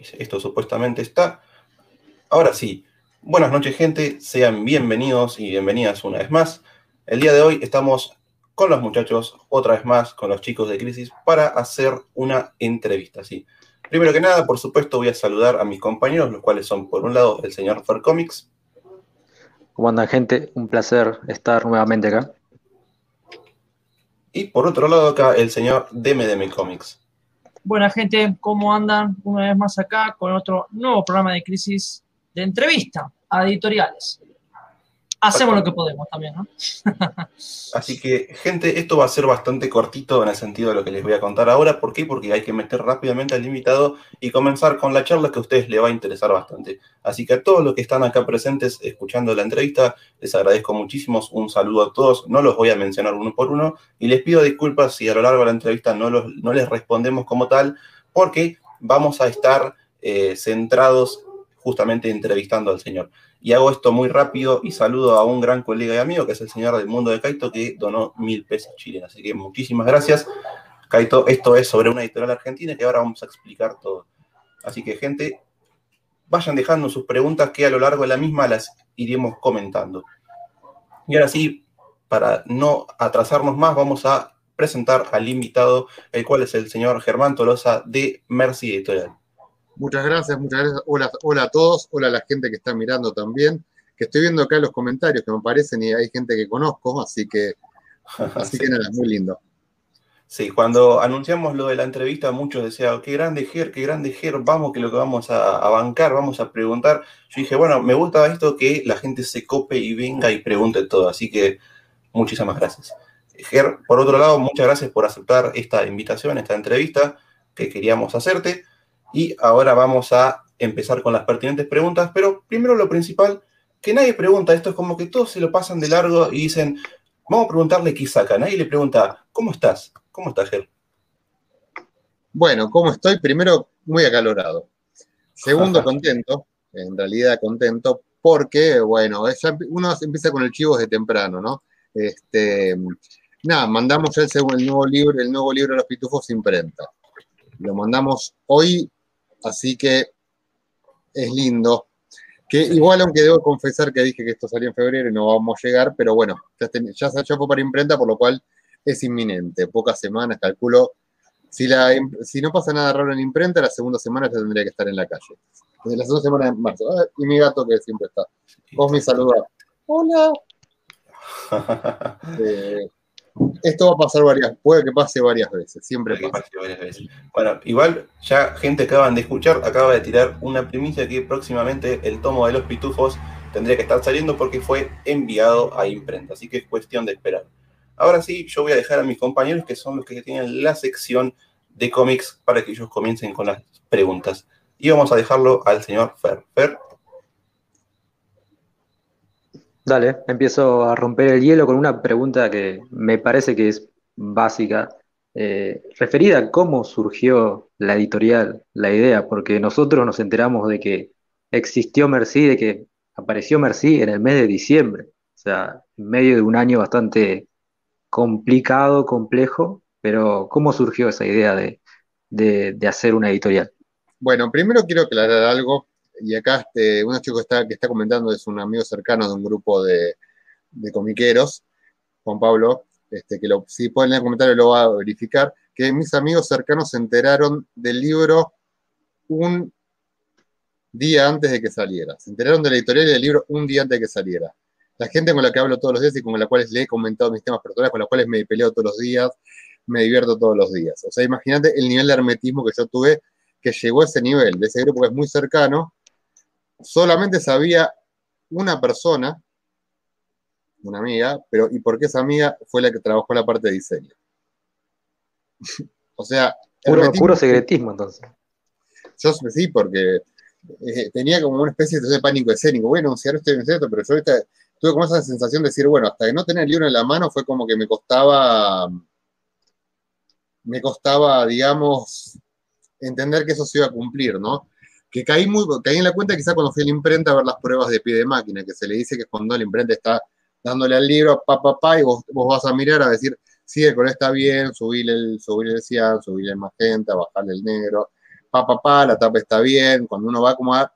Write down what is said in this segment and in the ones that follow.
Esto supuestamente está. Ahora sí, buenas noches gente, sean bienvenidos y bienvenidas una vez más. El día de hoy estamos con los muchachos, otra vez más, con los chicos de Crisis, para hacer una entrevista. ¿sí? Primero que nada, por supuesto, voy a saludar a mis compañeros, los cuales son, por un lado, el señor Fer Comics. ¿Cómo andan, gente? Un placer estar nuevamente acá. Y por otro lado, acá, el señor DMDM Comics. Buena gente, ¿cómo andan? Una vez más acá con otro nuevo programa de crisis de entrevista a editoriales. Hacemos lo que podemos también, ¿no? Así que, gente, esto va a ser bastante cortito en el sentido de lo que les voy a contar ahora. ¿Por qué? Porque hay que meter rápidamente al invitado y comenzar con la charla que a ustedes les va a interesar bastante. Así que a todos los que están acá presentes escuchando la entrevista, les agradezco muchísimo. Un saludo a todos. No los voy a mencionar uno por uno y les pido disculpas si a lo largo de la entrevista no, los, no les respondemos como tal, porque vamos a estar eh, centrados justamente entrevistando al señor. Y hago esto muy rápido y saludo a un gran colega y amigo que es el señor del mundo de Kaito que donó mil pesos chilenos. Así que muchísimas gracias. Kaito, esto es sobre una editorial argentina que ahora vamos a explicar todo. Así que, gente, vayan dejando sus preguntas que a lo largo de la misma las iremos comentando. Y ahora sí, para no atrasarnos más, vamos a presentar al invitado, el cual es el señor Germán Tolosa de Mercy Editorial. Muchas gracias, muchas gracias. Hola, hola a todos, hola a la gente que está mirando también, que estoy viendo acá los comentarios que me aparecen y hay gente que conozco, así que, así que nada, muy lindo. Sí, cuando anunciamos lo de la entrevista, muchos decían, qué grande Ger, qué grande Ger, vamos que lo que vamos a, a, bancar, vamos a preguntar. Yo dije, bueno, me gusta esto que la gente se cope y venga y pregunte todo, así que muchísimas gracias. Ger, por otro lado, muchas gracias por aceptar esta invitación, esta entrevista que queríamos hacerte. Y ahora vamos a empezar con las pertinentes preguntas, pero primero lo principal, que nadie pregunta, esto es como que todos se lo pasan de largo y dicen, vamos a preguntarle qué saca. Nadie le pregunta, ¿cómo estás? ¿Cómo estás, Ger? Bueno, ¿cómo estoy? Primero, muy acalorado. Segundo, contento, en realidad contento, porque, bueno, uno empieza con el chivo desde temprano, ¿no? Este, nada, mandamos el, el, nuevo libro, el nuevo libro de los pitufos imprenta. Lo mandamos hoy así que es lindo. Que igual, aunque debo confesar que dije que esto salía en febrero y no vamos a llegar, pero bueno, ya, ya, ya fue para imprenta, por lo cual es inminente. Pocas semanas, calculo. Si, la, si no pasa nada raro en imprenta, la segunda semana ya tendría que estar en la calle. Desde la segunda semana de marzo. Ah, y mi gato que siempre está. Vos me saludás. Hola. eh, esto va a pasar varias, puede que pase varias veces, siempre puede pasa. varias veces. Bueno, igual ya gente acaban de escuchar, acaba de tirar una primicia que próximamente el tomo de los pitufos tendría que estar saliendo porque fue enviado a imprenta, así que es cuestión de esperar. Ahora sí, yo voy a dejar a mis compañeros que son los que tienen la sección de cómics para que ellos comiencen con las preguntas. Y vamos a dejarlo al señor Fer. Fer, Dale, empiezo a romper el hielo con una pregunta que me parece que es básica, eh, referida a cómo surgió la editorial, la idea, porque nosotros nos enteramos de que existió Merci, de que apareció Merci en el mes de diciembre, o sea, en medio de un año bastante complicado, complejo, pero ¿cómo surgió esa idea de, de hacer una editorial? Bueno, primero quiero aclarar algo y acá este, uno chico que está, comentando es un amigo cercano de un grupo de, comiqueros, Juan Pablo, este, que lo, si pueden leer el comentario lo va a verificar, que mis amigos cercanos se enteraron del libro un día antes de que saliera. Se enteraron de la editorial y del libro un día antes de que saliera. La gente con la que hablo todos los días y con la cual le he comentado mis temas personales, con la cuales me peleo todos los días, me divierto todos los días. O sea, imagínate el nivel de hermetismo que yo tuve, que llegó a ese nivel, de ese grupo que es muy cercano, solamente sabía una persona, una amiga, pero ¿y por qué esa amiga fue la que trabajó la parte de diseño? o sea... Puro, puro, secretismo entonces. Yo sí, porque eh, tenía como una especie de pánico escénico. Bueno, si ahora estoy en esto, pero yo ahorita tuve como esa sensación de decir, bueno, hasta que no tener el libro en la mano fue como que me costaba, me costaba, digamos, entender que eso se iba a cumplir, ¿no? Que caí, muy, caí en la cuenta quizá cuando fui a la imprenta a ver las pruebas de pie de máquina, que se le dice que es cuando la imprenta está dándole al libro, pa, pa, pa, y vos, vos vas a mirar a decir, sí, el color está bien, subirle el, subirle el cian, subirle el magenta, bajarle el negro, pa, pa, pa, la tapa está bien, cuando uno va como a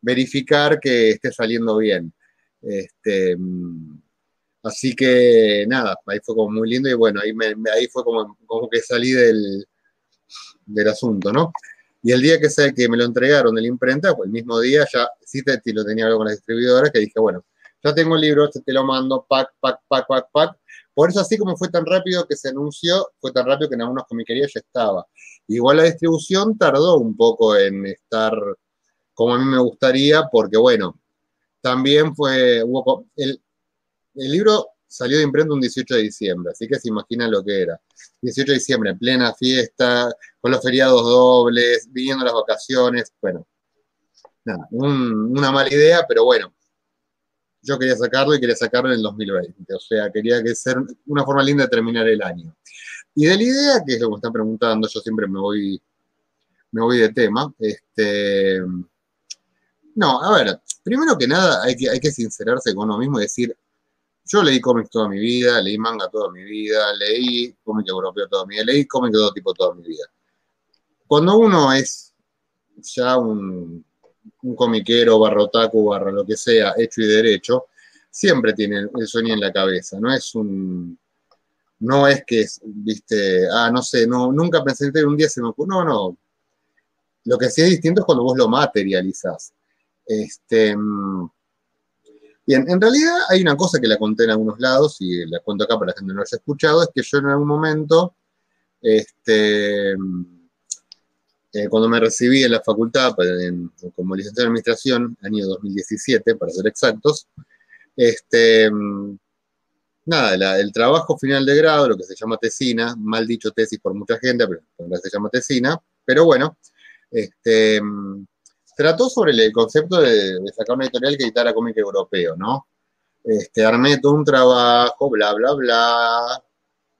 verificar que esté saliendo bien. Este, así que nada, ahí fue como muy lindo y bueno, ahí, ahí fue como, como que salí del, del asunto, ¿no? Y el día que, sé que me lo entregaron de la imprenta, pues el mismo día ya sí te, lo tenía algo con la distribuidora, que dije, bueno, ya tengo el libro, te lo mando, pack, pack, pack, pack, pack. Por eso así como fue tan rápido que se anunció, fue tan rápido que en algunas comiquerías ya estaba. Igual la distribución tardó un poco en estar como a mí me gustaría, porque bueno, también fue, hubo, el, el libro salió de imprenta un 18 de diciembre, así que se imaginan lo que era. 18 de diciembre, en plena fiesta, con los feriados dobles, viniendo las vacaciones, bueno, nada, una mala idea, pero bueno, yo quería sacarlo y quería sacarlo en el 2020, o sea, quería que sea una forma linda de terminar el año. Y de la idea, que es lo que me están preguntando, yo siempre me voy, me voy de tema, este... No, a ver, primero que nada hay que, hay que sincerarse con uno mismo y decir, yo leí cómics toda mi vida, leí manga toda mi vida, leí cómic europeo toda mi vida, leí cómic de todo tipo toda mi vida. Cuando uno es ya un, un comiquero, barrotaco, barra lo que sea, hecho y derecho, siempre tiene el sueño en la cabeza, no es un... No es que, viste, ah, no sé, no, nunca pensé que un día se me ocurrió, no, no. Lo que sí es distinto es cuando vos lo materializás. Este, mm, Bien, en realidad hay una cosa que la conté en algunos lados y la cuento acá para la gente que no lo haya escuchado, es que yo en algún momento, este, eh, cuando me recibí en la facultad como licenciado en administración, año 2017, para ser exactos, este, nada, el trabajo final de grado, lo que se llama tesina, mal dicho tesis por mucha gente, pero se llama tesina, pero bueno, este, trató sobre el concepto de, sacar una editorial que editara cómic europeo, ¿no? Este, armé todo un trabajo, bla, bla, bla.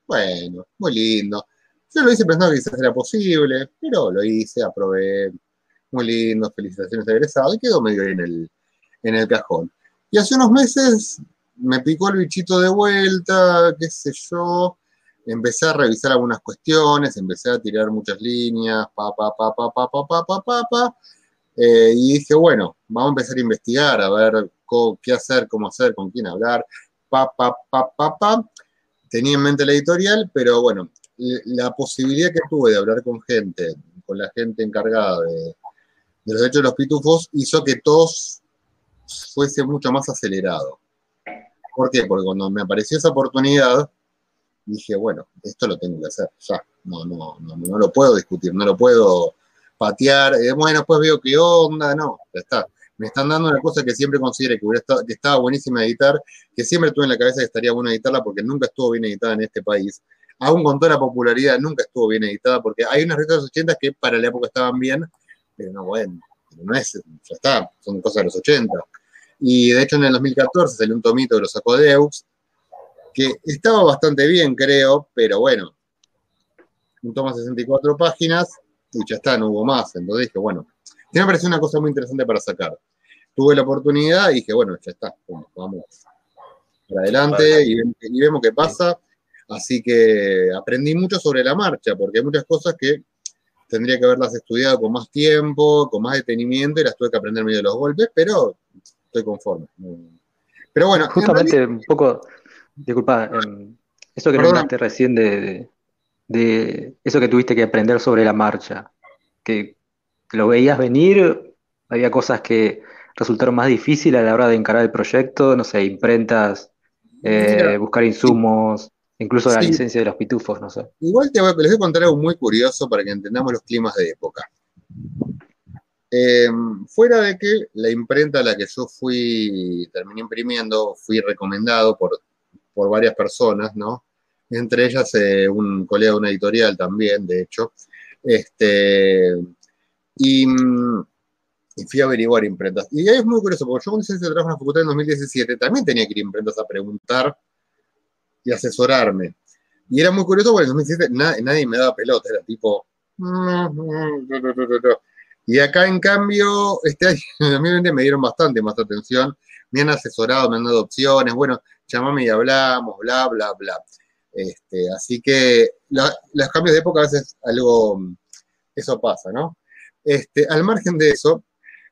Bueno, muy lindo. Yo lo hice pensando que quizás era posible, pero lo hice, aprobé. Muy lindo, felicitaciones de egresado, y quedó medio en el, en el cajón. Y hace unos meses me picó el bichito de vuelta, qué sé yo, empecé a revisar algunas cuestiones, empecé a tirar muchas líneas, pa, pa, pa, pa, pa, pa, pa, pa, pa, pa, eh, y dije, bueno, vamos a empezar a investigar, a ver qué hacer, cómo hacer, con quién hablar, pa, pa, pa, pa, pa. Tenía en mente la editorial, pero bueno, la posibilidad que tuve de hablar con gente, con la gente encargada de, los derechos de los pitufos, hizo que todos fuese mucho más acelerado. ¿Por qué? Porque cuando me apareció esa oportunidad, dije, bueno, esto lo tengo que hacer, ya, no, no, no, no lo puedo discutir, no lo puedo patear, eh, bueno, pues veo qué onda, no, ya está. Me están dando una cosa que siempre consideré que, que estaba buenísima editar, que siempre tuve en la cabeza que estaría bueno editarla porque nunca estuvo bien editada en este país. Aún con toda la popularidad, nunca estuvo bien editada porque hay unas revistas de los 80 que para la época estaban bien, pero no, bueno, no es, ya está, son cosas de los 80. Y de hecho en el 2014 salió un tomito de los Acodeux, que estaba bastante bien, creo, pero bueno, un tomo 64 páginas, y ya está, no hubo más. Entonces dije, bueno, me pareció una cosa muy interesante para sacar. Tuve la oportunidad y dije, bueno, ya está, vamos para adelante y, vemos qué pasa. Así que aprendí mucho sobre la marcha, porque hay muchas cosas que tendría que haberlas estudiado con más tiempo, con más detenimiento, y las tuve que aprender medio de los golpes, pero estoy conforme. Pero bueno. Justamente un poco, disculpa, em, eso que nombraste recién de, de eso que tuviste que aprender sobre la marcha, que, lo veías venir, había cosas que resultaron más difíciles a la hora de encarar el proyecto, no sé, imprentas, eh, buscar insumos, incluso la licencia de los pitufos, no sé. Igual te voy, les voy a contar algo muy curioso para que entendamos los climas de época. Em, fuera de que la imprenta a la que yo fui, terminé imprimiendo, fui recomendado por, por varias personas, ¿no? Entre ellas eh, un colega de una editorial también, de hecho. Este, y, fui a averiguar imprentas. Y ahí es muy curioso, porque yo cuando hice ese trabajo en la facultad en 2017 también tenía que ir a imprentas a preguntar y asesorarme. Y era muy curioso porque en 2017 nadie me daba pelota, era tipo... Y acá, en cambio, este año, en 2020 me dieron bastante más atención, me han asesorado, me han dado opciones, bueno, llamame y hablamos, bla, bla, bla. Este, así que los cambios de época a veces algo eso pasa, ¿no? Este, al margen de eso,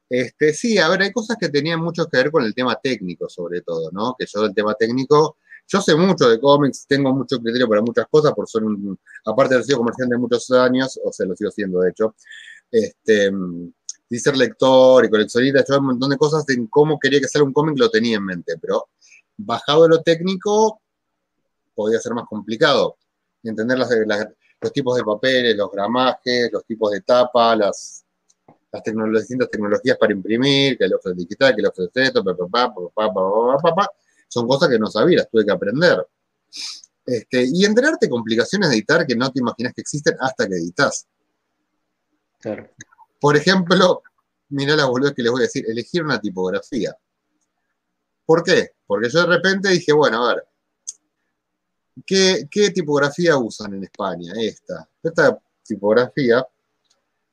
este, sí, a ver, hay cosas que tenían mucho que ver con el tema técnico, sobre todo, ¿no? Que yo el tema técnico, yo sé mucho de cómics, tengo mucho criterio para muchas cosas, por ser un, aparte de haber sido comerciante de muchos años, o sea, lo sigo siendo de hecho, este, y ser lector y coleccionista, yo un montón de cosas de cómo quería que sea un cómic lo tenía en mente, pero bajado de lo técnico podía ser más complicado. Entender las, los tipos de papeles, los gramajes, los tipos de tapa, las, las, distintas tecnologías para imprimir, que el offset digital, que el offset esto, son cosas que no sabía, las tuve que aprender. Este, y enterarte complicaciones de editar que no te imaginas que existen hasta que editas. Claro. Por ejemplo, mirá la boludez que les voy a decir, elegir una tipografía. ¿Por qué? Porque yo de repente dije, bueno, a ver, ¿qué, tipografía usan en España? Esta. Esta tipografía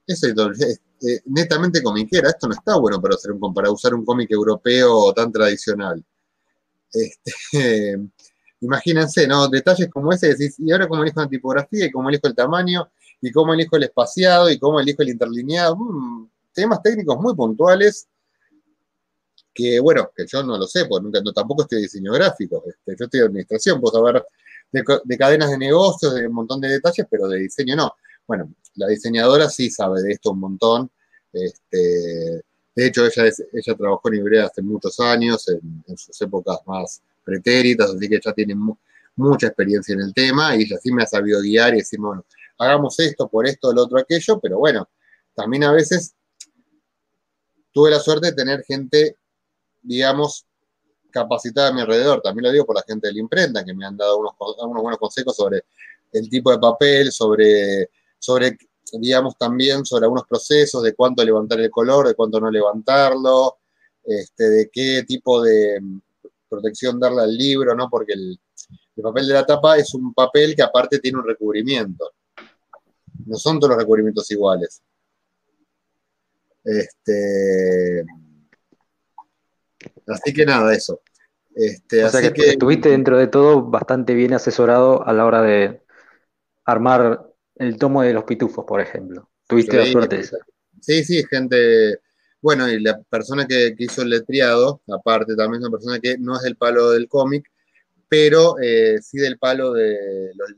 es, eh, netamente comiquera. Esto no está bueno para, usar un cómic europeo tan tradicional. Este, imagínense, ¿no? Detalles como ese, decís, y ahora cómo elijo una tipografía, y cómo elijo el tamaño, y cómo elijo el espaciado, y cómo elijo el interlineado. Mm, temas técnicos muy puntuales que bueno, que yo no lo sé, porque tampoco estoy de diseño gráfico, este, yo estoy de administración, puedo saber de, cadenas de negocios, de un montón de detalles, pero de diseño no. Bueno, la diseñadora sí sabe de esto un montón. Este, de hecho, ella, ella trabajó en Ibrea hace muchos años, en, sus épocas más pretéritas, así que ella tiene mucha experiencia en el tema y ella sí me ha sabido guiar y decir, bueno, hagamos esto por esto, lo otro, aquello, pero bueno, también a veces tuve la suerte de tener gente digamos, capacitada a mi alrededor. También lo digo por la gente de la imprenta, que me han dado unos, unos buenos consejos sobre el tipo de papel, sobre, sobre, digamos, también sobre algunos procesos, de cuánto levantar el color, de cuánto no levantarlo, este, de qué tipo de protección darle al libro, ¿no? Porque el, el papel de la tapa es un papel que aparte tiene un recubrimiento. No son todos los recubrimientos iguales. Este, Así que nada, eso. Este, o sea que, estuviste dentro de todo bastante bien asesorado a la hora de armar el tomo de los pitufos, por ejemplo. Tuviste la suerte esa. Sí, sí, gente. Bueno, y la persona que, hizo el letriado, aparte también es una persona que no es del palo del cómic, pero eh, sí del palo de los,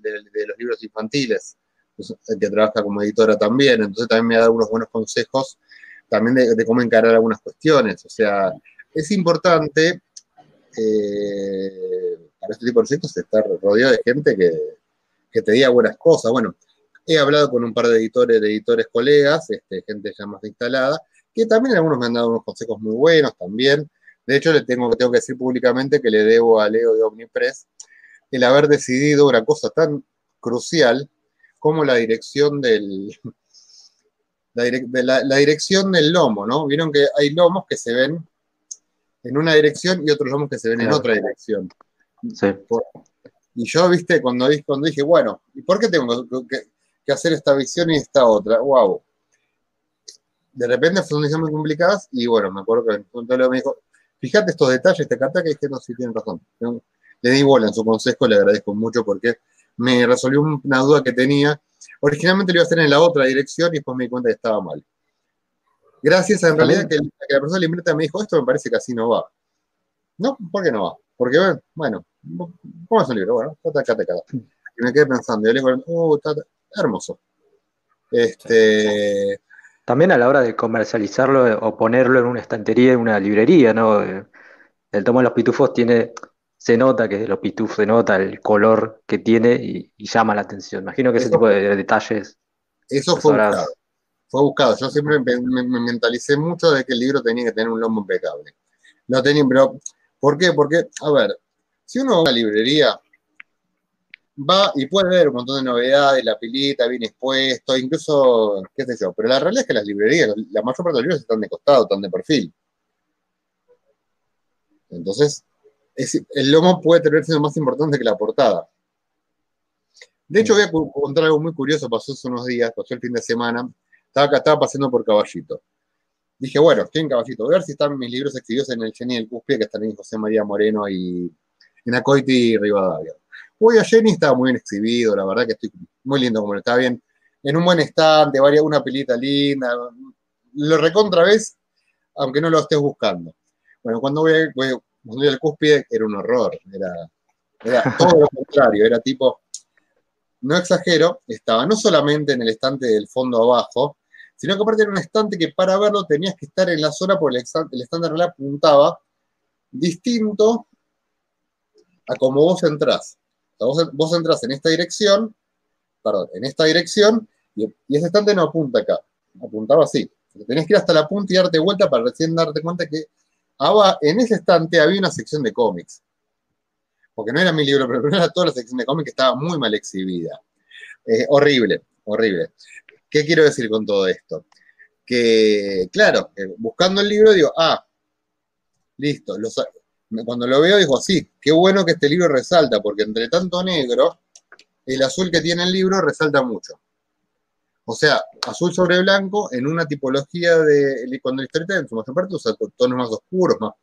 libros infantiles, pues, que trabaja como editora también. Entonces también me ha dado unos buenos consejos también de, de cómo encarar algunas cuestiones. O sea, es importante eh, para este tipo de proyectos estar rodeado de gente que, te diga buenas cosas. Bueno, he hablado con un par de editores, de editores colegas, este, gente ya más instalada, que también algunos me han dado unos consejos muy buenos también. De hecho, le tengo, tengo que decir públicamente que le debo a Leo de Omnipress el haber decidido una cosa tan crucial como la dirección del, la, dirección del lomo, ¿no? Vieron que hay lomos que se ven en una dirección y otros lomos que se ven en otra dirección. Sí. Y yo, viste, cuando, cuando dije, bueno, ¿y por qué tengo que, hacer esta visión y esta otra? ¡Wow! De repente fueron decisiones muy complicadas y bueno, me acuerdo que me dijo, fíjate estos detalles, te canta que dije, no, sí, tienen razón. Le di bola en su consejo, le agradezco mucho porque me resolvió una duda que tenía. Originalmente lo iba a hacer en la otra dirección y después me di cuenta que estaba mal. Gracias a en realidad que, la persona la me dijo, esto me parece que así no va. No, ¿por qué no va? Porque, bueno, ¿cómo es un libro? Bueno, acá, acá. Y me quedé pensando, y le digo, oh, está, hermoso. Este... También a la hora de comercializarlo o ponerlo en una estantería, en una librería, ¿no? El tomo de los pitufos tiene, se nota que los pitufos, se nota el color que tiene y, llama la atención. Imagino que ese tipo de detalles. Eso fue fue buscado. Yo siempre me, mentalicé mucho de que el libro tenía que tener un lomo impecable. No tenía, pero ¿por qué? Porque, a ver, si uno va a una librería, va y puede ver un montón de novedades, la pilita bien expuesto, incluso, qué sé yo, pero la realidad es que las librerías, la mayor parte de los libros están de costado, están de perfil. Entonces, el lomo puede tener siendo más importante que la portada. De hecho, voy a contar algo muy curioso, pasó hace unos días, pasó el fin de semana. Estaba, estaba paseando por Caballito. Dije, bueno, estoy en Caballito. Voy a ver si están mis libros exhibidos en el Jenny del Cuspia, que están en José María Moreno y en Acoiti y Rivadavia. Voy a Jenny, estaba muy bien exhibido, la verdad que estoy muy lindo como estaba bien. en un buen estante, varia, una pilita linda, lo recontra ves, aunque no lo estés buscando. Bueno, cuando voy al cúspide era un horror, era, era todo lo contrario, era tipo, no exagero, estaba no solamente en el estante del fondo abajo, sino que aparte era un estante que para verlo tenías que estar en la zona porque el en realidad apuntaba distinto a como vos entrás. Vos, vos entrás en esta dirección, perdón, en esta dirección, y, ese estante no apunta acá, apuntaba así. Tenés que ir hasta la punta y darte vuelta para recién darte cuenta que en ese estante había una sección de cómics. Porque no era mi libro, pero era toda la sección de cómics que estaba muy mal exhibida. Eh, horrible, horrible. ¿Qué quiero decir con todo esto? Que, claro, eh, buscando el libro digo, ah, listo. cuando lo veo digo, sí, qué bueno que este libro resalta, porque entre tanto negro, el azul que tiene el libro resalta mucho. O sea, azul sobre blanco en una tipología de, cuando la historieta en su mayor parte usa to- tonos más oscuros, más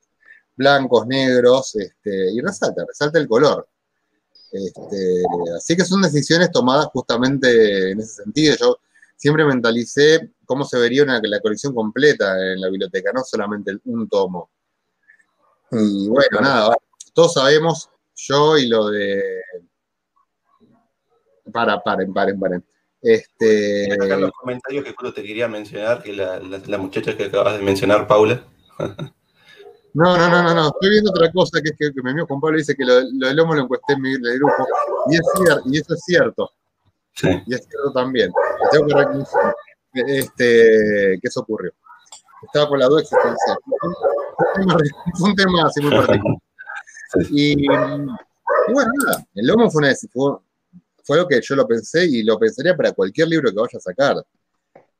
blancos, negros, este, y resalta, resalta el color. Este, así que son decisiones tomadas justamente en ese sentido. Yo siempre mentalicé cómo se vería una- la colección completa en la biblioteca, no solamente un tomo. Y bueno, nada, todos sabemos, yo y lo de... Para, paren, paren, paren. Este, Acá en los comentarios que te quería mencionar, que la, la- la muchacha que acabas de mencionar, Paula, No, no, no, no, no. Estoy viendo otra cosa que es que, que mi amigo Juan Pablo dice que lo, lo del lomo lo encuesté en mi el grupo. Y, es cier- y eso es cierto. Sí. Y es cierto también. Tengo que reconocer este, que eso ocurrió. Estaba con la duda existencial. Fue un tema- así muy particular. Y, y bueno, nada. El lomo fue, una, fue, fue lo que yo lo pensé y lo pensaría para cualquier libro que vaya a sacar.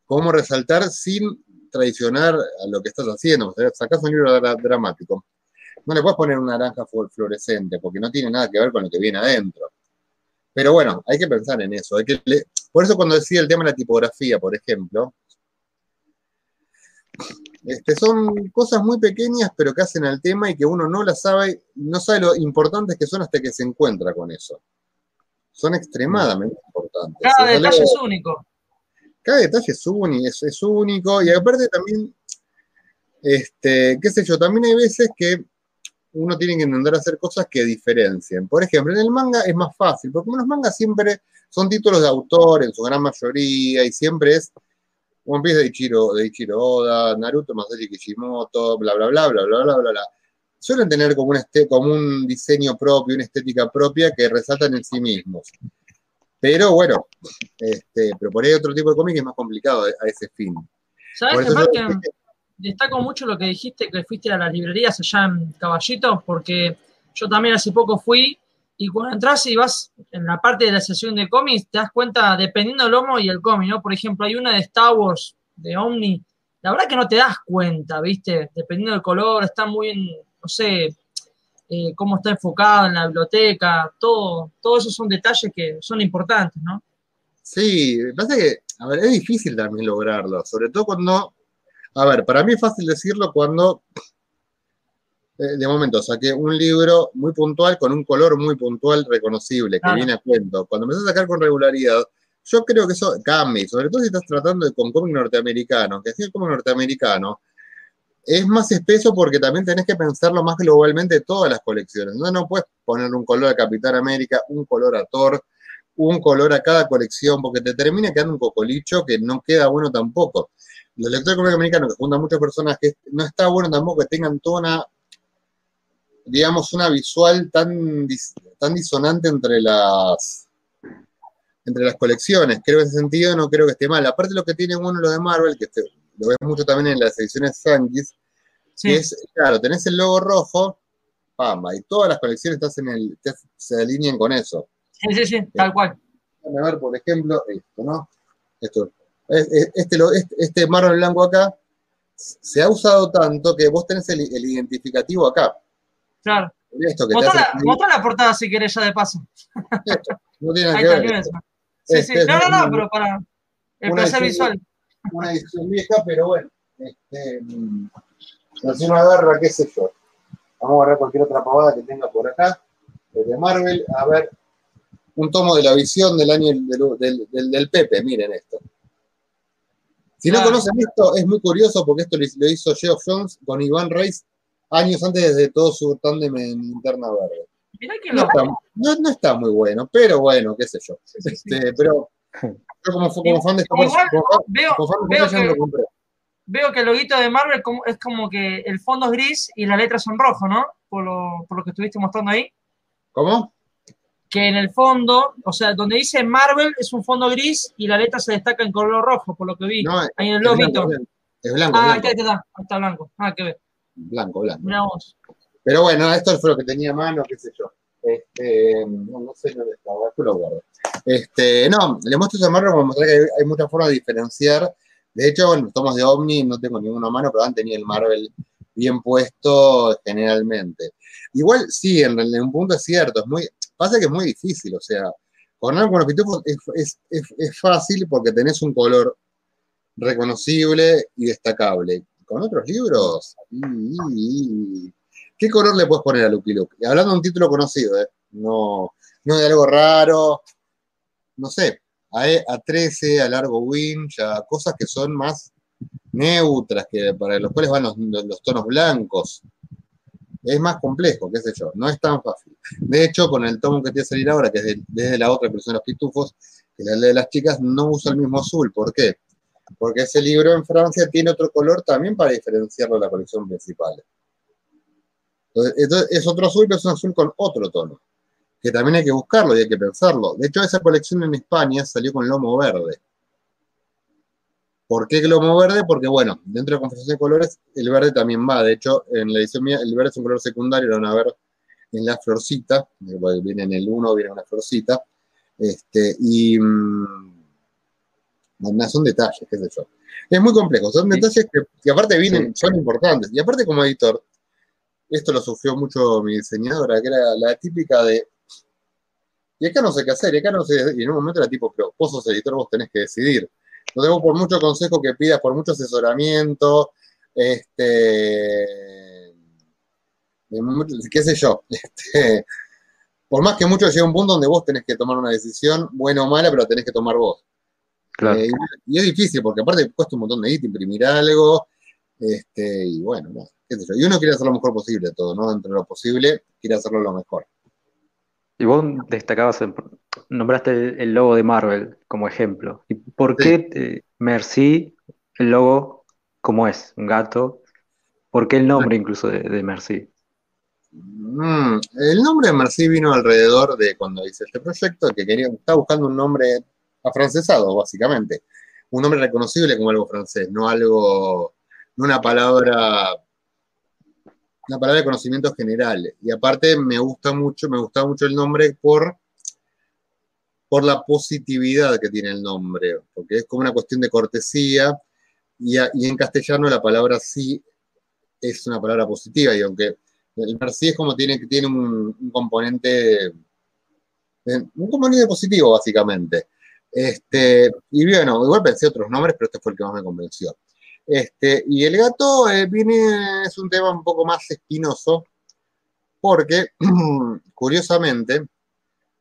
Cómo resaltar sin traicionar a lo que estás haciendo. O sea, sacás un libro dra- dramático. No le puedes poner una naranja flu- fluorescente porque no tiene nada que ver con lo que viene adentro. Pero bueno, hay que pensar en eso. Hay que le- Por eso cuando decía el tema de la tipografía, por ejemplo, este, son cosas muy pequeñas pero que hacen al tema y que uno no las sabe, no sabe lo importantes que son hasta que se encuentra con eso. Son extremadamente importantes. Cada O sea, detalle es único. cada detalle es, uni- es, es único y aparte también, este, qué sé yo, también hay veces que uno tiene que intentar hacer cosas que diferencien. Por ejemplo, en el manga es más fácil, porque como los mangas siempre son títulos de autor en su gran mayoría y siempre es One Piece de Ichiro, de Ichiro Oda, Naruto Masashi Kishimoto, bla, bla, bla, bla, bla, bla, bla, bla. Suelen tener como un, este, como un diseño propio, una estética propia que resaltan en sí mismos. Pero bueno, este, pero por ahí otro tipo de cómic es más complicado a, ese fin. ¿Sabes eso que destaco mucho lo que dijiste que fuiste a las librerías allá en Caballito? Porque yo también hace poco fui y cuando entras y vas en la parte de la sesión de cómics, te das cuenta, dependiendo del lomo y el cómic, ¿no? Por ejemplo, hay una de Star Wars, de Omni, la verdad que no te das cuenta, ¿viste? Dependiendo del color, está muy no sé, eh, cómo está enfocado en la biblioteca, todo, todo eso son detalles que son importantes, ¿no? Sí, me pasa que, a ver, es difícil también lograrlo, sobre todo cuando, a ver, para mí es fácil decirlo cuando, eh, de momento, saqué un libro muy puntual con un color muy puntual reconocible, que Claro. viene a cuento. Cuando empezás a sacar con regularidad, yo creo que eso cambia, sobre todo si estás tratando de, con cómic norteamericano, que así el cómic norteamericano es más espeso porque también tenés que pensarlo más globalmente de todas las colecciones. No, no puedes poner un color a Capitán América, un color a Thor, un color a cada colección, porque te termina quedando un cocolicho que no queda bueno tampoco. Los lectores de cómic americano que juntan muchos personajes, no está bueno tampoco que tengan toda una, digamos, una visual tan, dis- tan disonante entre las entre las colecciones. Creo que en ese sentido no creo que esté mal. Aparte lo que tiene bueno lo de Marvel, que te- lo ves mucho también en las ediciones Sankis, Sí. que es, claro, tenés el logo rojo, pamba, y todas las colecciones te hacen el, te- se alinean con eso. Sí, sí, sí, tal cual. Déjame ver, por ejemplo, esto, ¿no? Esto. Es- es- Este, este, este marrón blanco acá se ha usado tanto que vos tenés el, el identificativo acá. Claro. Esto que hace la, portada si querés ya de paso. no tiene nada que ver. Sí, Este sí. No, no, no, pero para el placer visual. una edición vieja, pero bueno, este, mm, si uno agarra, qué sé yo, vamos a agarrar cualquier otra pavada que tenga por acá, de Marvel, a ver, un tomo de la visión del año del, del, Pepe, miren esto. Si no conocen esto, es muy curioso porque esto lo hizo Geoff Jones con Iván Reis años antes de todo su tándem en Interna Verde. no, está, no, está, muy bueno, pero bueno, qué sé yo. Este, pero yo como, como fan de esta veo, veo, que, lo compré. veo que el loguito de Marvel es como que el fondo es gris y las letras son rojo, ¿no? Por lo, por lo que estuviste mostrando ahí. ¿Cómo? Que en el fondo, o sea, donde dice Marvel es un fondo gris y la letra se destaca en color rojo, por lo que vi. ahí en el loguito. Es blanco. Ah, blanco. Ahí está, ahí está blanco. Ah, qué ve. Blanco, blanco. Pero bueno, esto fue lo que tenía a mano, qué sé yo. Este, no, sé dónde está, después lo guardo. Este, no, le muestro ese marco para mostrar que hay, muchas formas de diferenciar. De hecho, bueno, tomos de Omni, no tengo ninguna mano, pero han tenido el Marvel bien puesto generalmente. Igual sí, en, en, un punto es cierto, es muy, pasa que es muy difícil, o sea, algo con los pitufos es, es, es, fácil porque tenés un color reconocible y destacable. Con otros libros, ¿qué color le puedes poner a Lucky Luke? Hablando de un título conocido, ¿eh? no, no de algo raro, no sé, a, 13, a largo winch, a cosas que son más neutras, que para los cuales van los, tonos blancos. Es más complejo, qué sé yo, no es tan fácil. De hecho, con el tomo que tiene que salir ahora, que es desde la otra versión de los pitufos, que la de las chicas, no usa el mismo azul. ¿Por qué? Porque ese libro en Francia tiene otro color también para diferenciarlo de la colección principal. Entonces, es otro azul, pero es un azul con otro tono, que también hay que buscarlo y hay que pensarlo. De hecho, esa colección en España salió con lomo verde. ¿Por qué lomo verde? Porque, bueno, dentro de la conversación de colores, el verde también va. De hecho, en la edición mía, el verde es un color secundario, lo van a ver en la florcita, viene en el 1, viene una florcita. Este, y mm, son detalles, qué sé yo. Es muy complejo, son detalles que, aparte vienen, son importantes. Y aparte como editor, esto lo sufrió mucho mi diseñadora, que era la típica de, y acá no sé qué hacer, y acá no sé, y en un momento era tipo, pero vos sos editor, vos tenés que decidir. Entonces vos por mucho consejo que pidas, por mucho asesoramiento, este, qué sé yo, este, por más que mucho llegue a un punto donde vos tenés que tomar una decisión, buena o mala, pero la tenés que tomar vos. Eh, y es difícil, porque aparte cuesta un montón de guita imprimir algo, este, y bueno, qué sé yo. Y uno quiere hacer lo mejor posible todo, ¿no? Dentro de lo posible, quiere hacerlo lo mejor. Y vos destacabas, nombraste el logo de Marvel como ejemplo. ¿Y por qué eh, Merci, el logo, como es? Un gato. ¿Por qué el nombre incluso de, de Merci? Mm, el nombre de Merci vino alrededor de cuando hice este proyecto, que quería, estaba buscando un nombre afrancesado, básicamente. Un nombre reconocible como algo francés, no algo, no una palabra, una palabra de conocimiento general. Y aparte me gusta mucho, me gusta mucho el nombre por, por la positividad que tiene el nombre, porque es como una cuestión de cortesía, y, en castellano la palabra sí es una palabra positiva, y aunque el merci es como tiene, tiene un, componente, un componente positivo, básicamente. Este, y bueno, igual pensé otros nombres, pero este fue el que más me convenció. Este, y el gato eh, viene, es un tema un poco más espinoso, porque, curiosamente,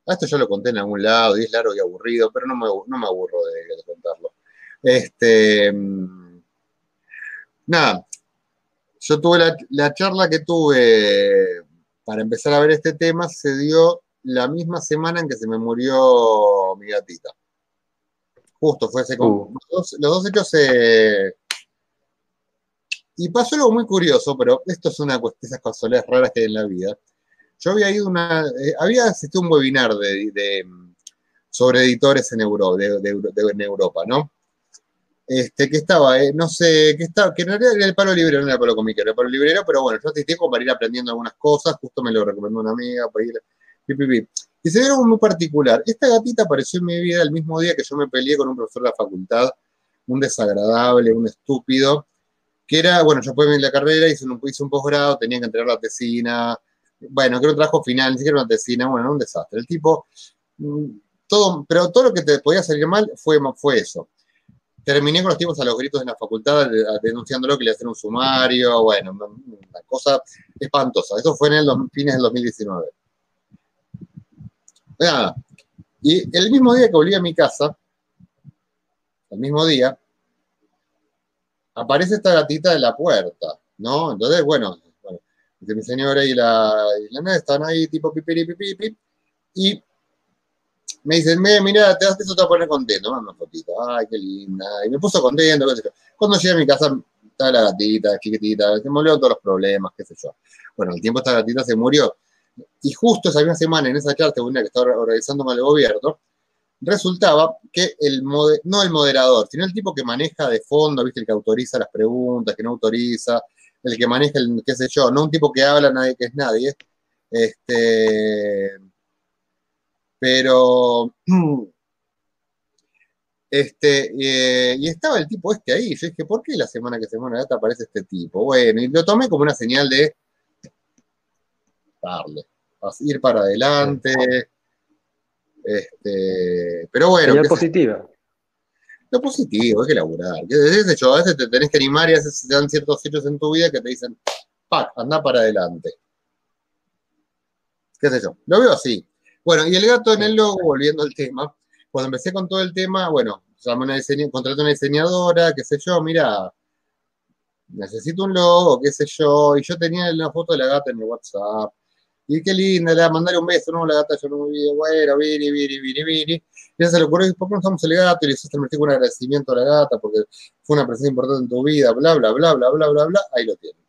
esto ya lo conté en algún lado y es largo y aburrido, pero no me, no me aburro de, contarlo. Este, nada, yo tuve la, la charla que tuve para empezar a ver este tema, se dio la misma semana en que se me murió mi gatita. Justo, fue ese. Uh. Los, dos, hechos se. Y pasó algo muy curioso, pero esto es una de esas casualidades raras que hay en la vida. Yo había ido una. Eh, había asistido a un webinar de, sobre editores en, Euro, de, en Europa, ¿no? Este, que estaba, eh, no sé, que estaba, que en realidad era el palo librero, no era el palo comiquero, era el palo librero, pero bueno, yo asistí como para ir aprendiendo algunas cosas, justo me lo recomendó una amiga, para ir, y se algo muy particular. Esta gatita apareció en mi vida el mismo día que yo me peleé con un profesor de la facultad, un desagradable, un estúpido, que era, bueno, yo fui en la carrera, hice un, hice un posgrado, tenía que entregar la tesina, bueno, que era un trabajo final, ni siquiera una tesina, bueno, un desastre. El tipo, mm, todo, pero todo lo que te podía salir mal fue, fue eso. Terminé con los tipos a los gritos en la facultad denunciándolo que le hacían un sumario, bueno, una cosa espantosa. Eso fue en el fines del 2019 nada, Y el mismo día que volví a mi casa, el mismo día, aparece esta gatita de la puerta, ¿no? Entonces, bueno, bueno mi señora y la, y la nena están ahí tipo pipiri pipi, y me dicen, mira, te, eso te va a poner contento, manda una fotito, ay, qué linda, y me puso contento. Cuando llegué a mi casa, estaba la gatita, chiquitita, se murieron todos los problemas, qué sé yo. Bueno, el tiempo esta gatita se murió, y justo esa misma semana, en esa charla que estaba organizando el gobierno, resultaba que el no el moderador, sino el tipo que maneja de fondo, ¿viste? el que autoriza las preguntas, que no autoriza, el que maneja el qué sé yo, no un tipo que habla nadie que es nadie. Este, pero este, eh, y estaba el tipo este ahí. Yo dije, ¿por qué la semana que se muere la gata aparece este tipo? Bueno, y lo tomé como una señal de darle, ir para adelante. Este, pero bueno. Lo positiva. Lo positivo, hay que laburar. ¿Qué yo? A veces te tenés que animar y a veces te dan ciertos sitios en tu vida que te dicen, ¡pac! Anda para adelante. ¿Qué sé yo? Lo veo así. Bueno, y el gato en el logo, volviendo al tema, cuando empecé con todo el tema, bueno, llamé una contraté una diseñadora, qué sé yo, mira, necesito un logo, qué sé yo, y yo tenía la foto de la gata en mi WhatsApp, y qué linda, le mandarle un beso, no, la gata yo no me vi, bueno, vini, vini, vini, vini. Y se le ocurrió, ¿por qué no usamos el gato? Y le hiciste un agradecimiento a la gata porque fue una presencia importante en tu vida, bla, bla, bla, bla, bla, bla, bla, ahí lo tienen.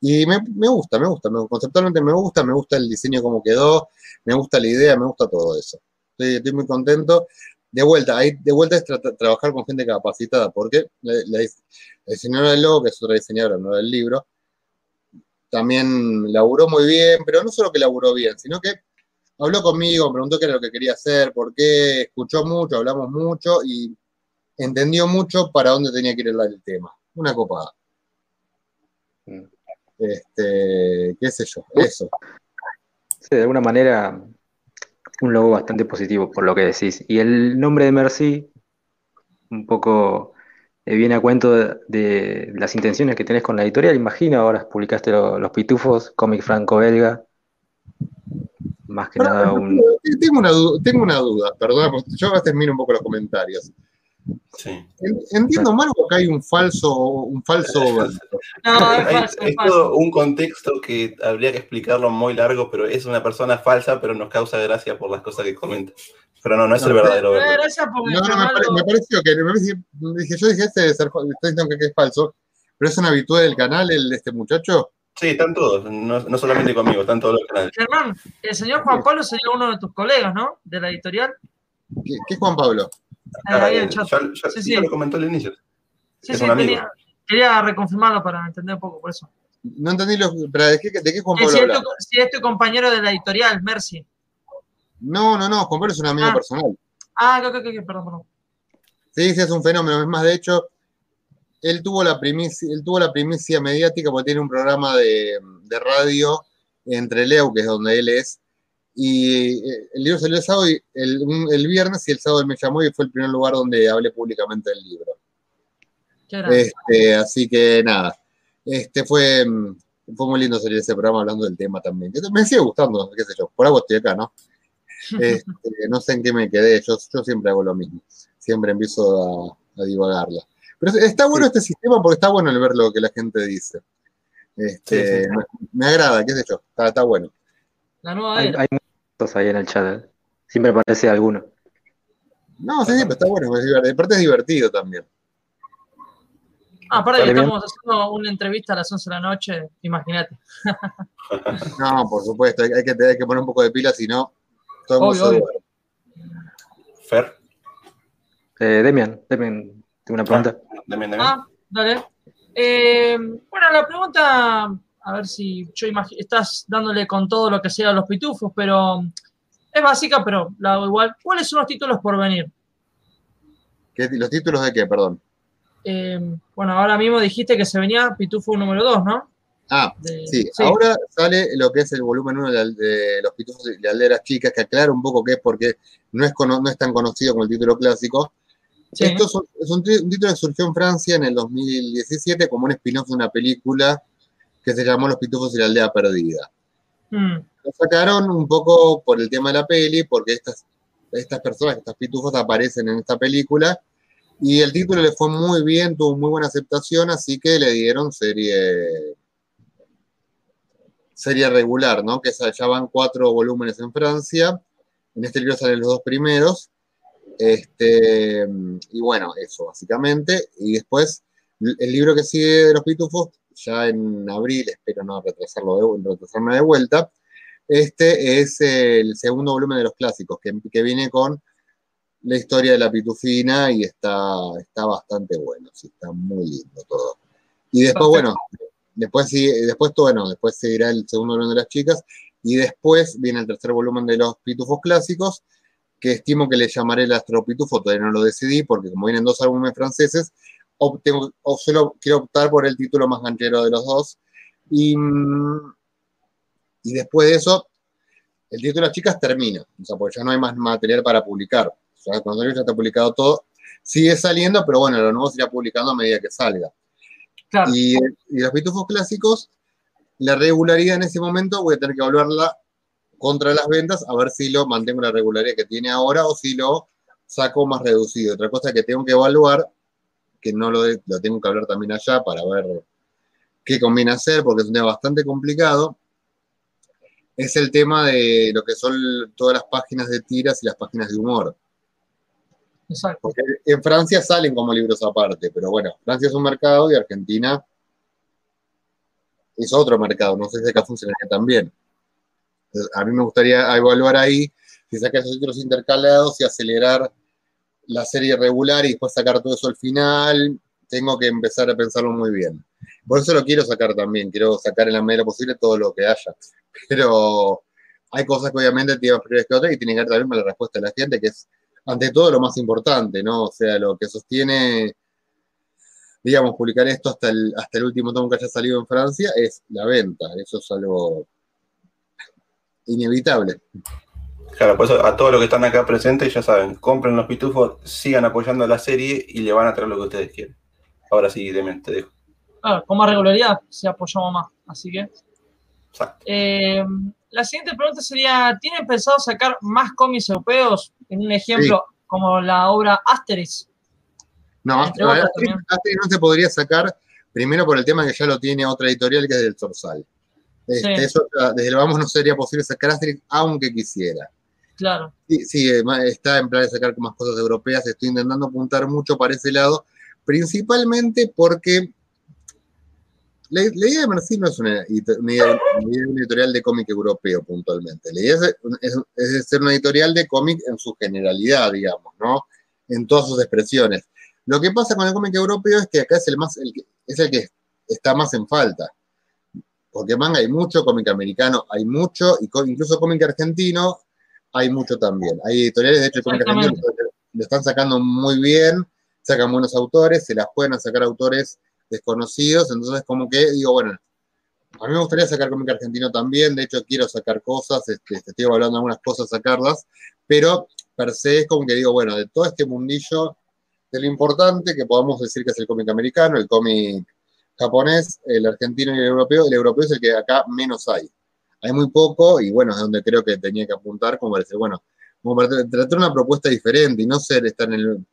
Y me, gusta, me gusta, conceptualmente me gusta, me gusta el diseño como quedó, me gusta la idea, me gusta todo eso. Estoy, muy contento. De vuelta, de vuelta es trabajar con gente capacitada, porque la, la, diseñadora del logo, que es otra diseñadora, no del libro, también laburó muy bien, pero no solo que laburó bien, sino que habló conmigo, me preguntó qué era lo que quería hacer, por qué, escuchó mucho, hablamos mucho y entendió mucho para dónde tenía que ir el tema. Una copada. Mm. Este, qué sé yo, eso. Sí, de alguna manera un logo bastante positivo por lo que decís. Y el nombre de Mercy, un poco eh, viene a cuento de, las intenciones que tenés con la editorial. Imagino, ahora publicaste Los Pitufos, cómic franco-belga. Más que nada un... Tengo una, duda, tengo una duda, perdón, yo a veces miro un poco los comentarios. Entiendo mal o que hay un falso, un falso. No, es, todo un contexto que habría que explicarlo muy largo, pero es una persona falsa, pero nos causa gracia por las cosas que comenta. Pero no, no es el verdadero. No, no, me, pareció que dije, yo dije este estoy diciendo que es falso, pero es una virtud del canal el este muchacho. Sí, están todos, no, solamente conmigo, están todos los canales. Germán, el señor Juan Pablo sería uno de tus colegas, ¿no? De la editorial. ¿Qué, qué Juan Pablo? Ah, ya, sí, sí. lo comentó al inicio. Sí, sí, tenía, quería reconfirmarlo para entender un poco por eso. No entendí lo, ¿de qué, de qué Juan Pablo si, es tu, si es tu compañero de la editorial, Mercy. No, no, no, Juan Pablo es un amigo ah. personal. Ah, ok, ok, perdón, perdón. Sí, sí, es un fenómeno. Es más, de hecho, él tuvo la primicia, él tuvo la primicia mediática porque tiene un programa de, de radio entre Leo, que es donde él es, y eh, el libro salió el sábado y el, viernes y el sábado él me llamó y fue el primer lugar donde hablé públicamente del libro. Este, así que nada, este fue, mm, fue muy lindo salir ese programa hablando del tema también. Me sigue gustando, qué sé yo, por algo estoy acá, ¿no? Este, no sé en qué me quedé, yo, yo siempre hago lo mismo, siempre empiezo a, divagarla. Pero está bueno este sistema porque está bueno el ver lo que la gente dice. Este, me, agrada, qué sé yo, está, está bueno. La nueva era ahí en el chat. ¿eh? Siempre aparece alguno. No, sí, pero está bueno. Aparte es divertido también. Ah, aparte que estamos haciendo una entrevista a las 11 de la noche, imagínate. no, por supuesto, hay, que, hay que poner un poco de pila, si no, todo obvio, Fer. Eh, Demian, Demian, tengo una pregunta. Ah, Demian, Ah, dale. Eh, bueno, la pregunta a ver si yo imagino, estás dándole con todo lo que sea los pitufos, pero es básica, pero la hago igual. ¿Cuáles son los títulos por venir? ¿Los títulos de qué, perdón? Eh, bueno, ahora mismo dijiste que se venía Pitufo número 2, ¿no? Ah, sí. Ahora sale lo que es el volumen 1 de, los Pitufos y la aldea de las chicas, que aclara un poco qué es porque no es, no es tan conocido como el título clásico. Esto es un, título que surgió en Francia en el 2017 como un spin-off de una película que se llamó Los Pitufos y la Aldea Perdida. Mm. Lo sacaron un poco por el tema de la peli, porque estas estas personas, estas pitufos aparecen en esta película. Y el título le fue muy bien, tuvo muy buena aceptación, así que le dieron serie serie regular, ¿no? Que ya van cuatro volúmenes en Francia. En este libro salen los dos primeros. Este, y bueno, eso básicamente. Y después, el libro que sigue de los pitufos, ya en abril, espero no retrasarlo de, retrasarme de vuelta. Este es el segundo volumen de los clásicos, que, que viene con la historia de la pitufina y está, está bastante bueno, sí, está muy lindo todo. Y después, bueno, después sigue, después bueno, después seguirá el segundo volumen de las chicas y después viene el tercer volumen de los pitufos clásicos, que estimo que le llamaré el astropitufo, todavía no lo decidí, porque como vienen dos álbumes franceses, o solo quiero optar por el título más ganchero de los dos. Y, y después de eso, el título de las chicas termina, o sea, porque ya no hay más material para publicar. O sea, cuando ya está publicado todo, sigue saliendo, pero bueno, lo nuevo se irá publicando a medida que salga. Y, los pitufos clásicos, la regularidad en ese momento voy a tener que evaluarla contra las ventas a ver si lo mantengo la regularidad que tiene ahora o si lo saco más reducido. Otra cosa que tengo que evaluar, que no lo tengo que hablar también allá para ver qué conviene hacer, porque es un tema bastante complicado, es el tema de lo que son todas las páginas de tiras y las páginas de humor. Exacto. Porque en Francia salen como libros aparte, pero bueno, Francia es un mercado y Argentina es otro mercado, no sé si acá funcionaría también a mí me gustaría evaluar ahí si sacar esos títulos intercalados y acelerar la serie regular y después sacar todo eso al final. Tengo que empezar a pensarlo muy bien. Por eso lo quiero sacar también. Quiero sacar en la medida posible todo lo que haya. Pero hay cosas que obviamente tienen más prioridades que otras y tienen que ver también con la respuesta de la gente, que es ante todo lo más importante, ¿no? O sea, lo que sostiene, digamos, publicar esto hasta el, hasta el último tomo que haya salido en Francia es la venta. Eso es algo inevitable. Claro, por eso a todos los que están acá presentes, ya saben, compren los pitufos, sigan apoyando la serie y le van a traer lo que ustedes quieren. Ahora sí, Demen, te dejo. Ah, con más regularidad se apoyamos más, así que. Eh, la siguiente pregunta sería: ¿tienen pensado sacar más cómics europeos? En un ejemplo, como la obra Asterix. No, Asterix, no se podría sacar, primero por el tema que ya lo tiene otra editorial que es del Torsal. Este, eso desde el vamos no sería posible sacar Asterix aunque quisiera. Claro. Sí, sí, está en plan de sacar más cosas europeas, estoy intentando apuntar mucho para ese lado, principalmente porque la, idea de Marcin no es una, idea, editorial de cómic europeo puntualmente. La idea es, ser una editorial de cómic en su generalidad, digamos, ¿no? En todas sus expresiones. Lo que pasa con el cómic europeo es que acá es el, más, es el que está más en falta porque manga hay mucho, cómic americano hay mucho, y incluso cómic argentino hay mucho también. Hay editoriales, de hecho, el cómic argentino lo, están sacando muy bien, sacan buenos autores, se las pueden sacar autores desconocidos, entonces como que digo, bueno, a mí me gustaría sacar cómic argentino también, de hecho quiero sacar cosas, este, estoy evaluando algunas cosas, sacarlas, pero per se es como que digo, bueno, de todo este mundillo, de lo importante que podamos decir que es el cómic americano, el cómic japonés, el argentino y el europeo. El europeo es el que acá menos hay. Hay muy poco y bueno, es donde creo que tenía que apuntar como para bueno, como para tratar una propuesta diferente y no ser estar en,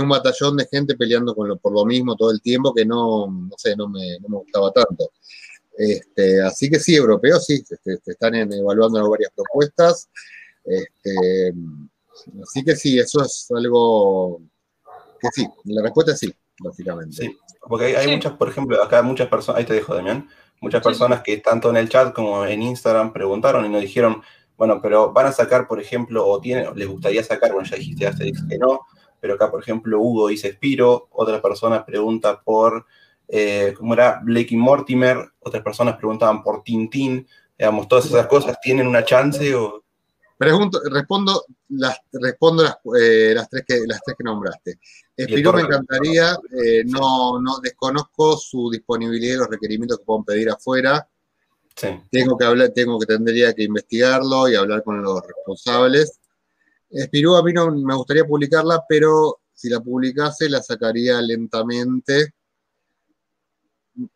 un batallón de gente peleando con lo, por lo mismo todo el tiempo que no, no sé, no me, no me gustaba tanto. Este, así que sí, europeos sí, este, están evaluando varias propuestas. Este, así que sí, eso es algo que sí, la respuesta es sí, básicamente. Sí. Porque hay, muchas, por ejemplo, acá muchas personas, ahí te dejo, Damián, muchas personas que tanto en el chat como en Instagram preguntaron y nos dijeron, bueno, pero van a sacar, por ejemplo, o tienen, les gustaría sacar, bueno, ya dijiste Asterix que no, pero acá, por ejemplo, Hugo dice Spiro, otra persona pregunta por, eh, ¿cómo era? Blake y Mortimer, otras personas preguntaban por Tintín, digamos, todas esas cosas, ¿tienen una chance o Pregunto, respondo las, respondo las, eh, las, tres, que, las tres que nombraste. Espiró me encantaría, eh, no, no desconozco su disponibilidad y los requerimientos que puedan pedir afuera. Tengo que hablar, tengo que tendría que investigarlo y hablar con los responsables. Espirú a mí no me gustaría publicarla, pero si la publicase la sacaría lentamente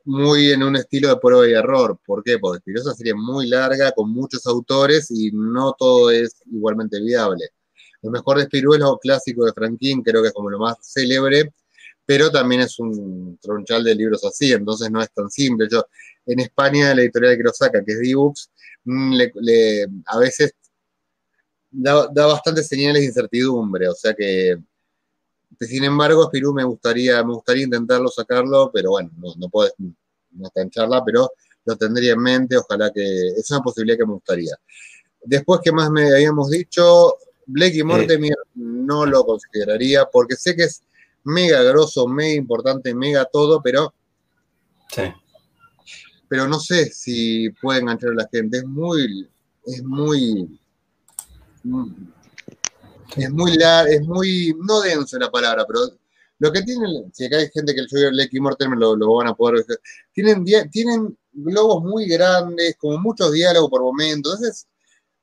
muy en un estilo de prueba y error. ¿Por qué? Porque Espinosa serie muy larga, con muchos autores y no todo es igualmente viable. Lo mejor de Spirú es lo clásico de Franklin, creo que es como lo más célebre, pero también es un tronchal de libros así, entonces no es tan simple. Yo, en España, la editorial que lo saca, que es D-Books, mm, a veces da, bastantes señales de incertidumbre, o sea que, sin embargo, Spirú me gustaría, me gustaría intentarlo sacarlo, pero bueno, no, no puedo, no está en charla, pero lo tendría en mente, ojalá que, es una posibilidad que me gustaría. Después, ¿qué más me habíamos dicho? Blake y Mortimer no lo consideraría, porque sé que es mega grosso, mega importante, mega todo, pero... Sí. Pero no sé si puede enganchar a la gente. Es muy... Es muy... Es muy largo, es muy... No denso la palabra, pero lo que tienen, si acá hay gente que yo Blake y Mortimer lo, van a poder ver, tienen, tienen globos muy grandes, como muchos diálogos por momentos. Entonces,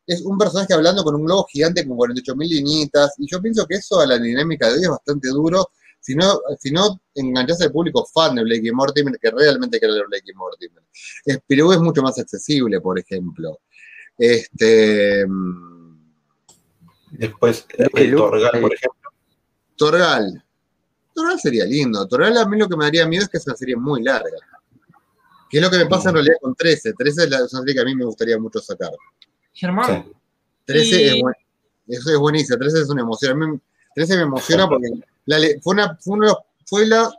es un personaje hablando con un globo gigante con 48.000 liñitas, y yo pienso que eso a la dinámica de hoy es bastante duro, si no, si no enganchas al público fan de Blake y Mortimer, que realmente quiere leer Blake y Mortimer. Spirou es mucho más accesible, por ejemplo. Este. Después, el Torgal, por ejemplo. Torgal. Torgal sería lindo. Torgal a mí lo que me daría miedo es que es una serie muy larga. Que es lo que me pasa en realidad con 13. 13 es la serie que a mí me gustaría mucho sacar. Germán. 13 es, buen, eso es buenísimo. 13 es una emoción. 13 me emociona porque fue, una, fue, la,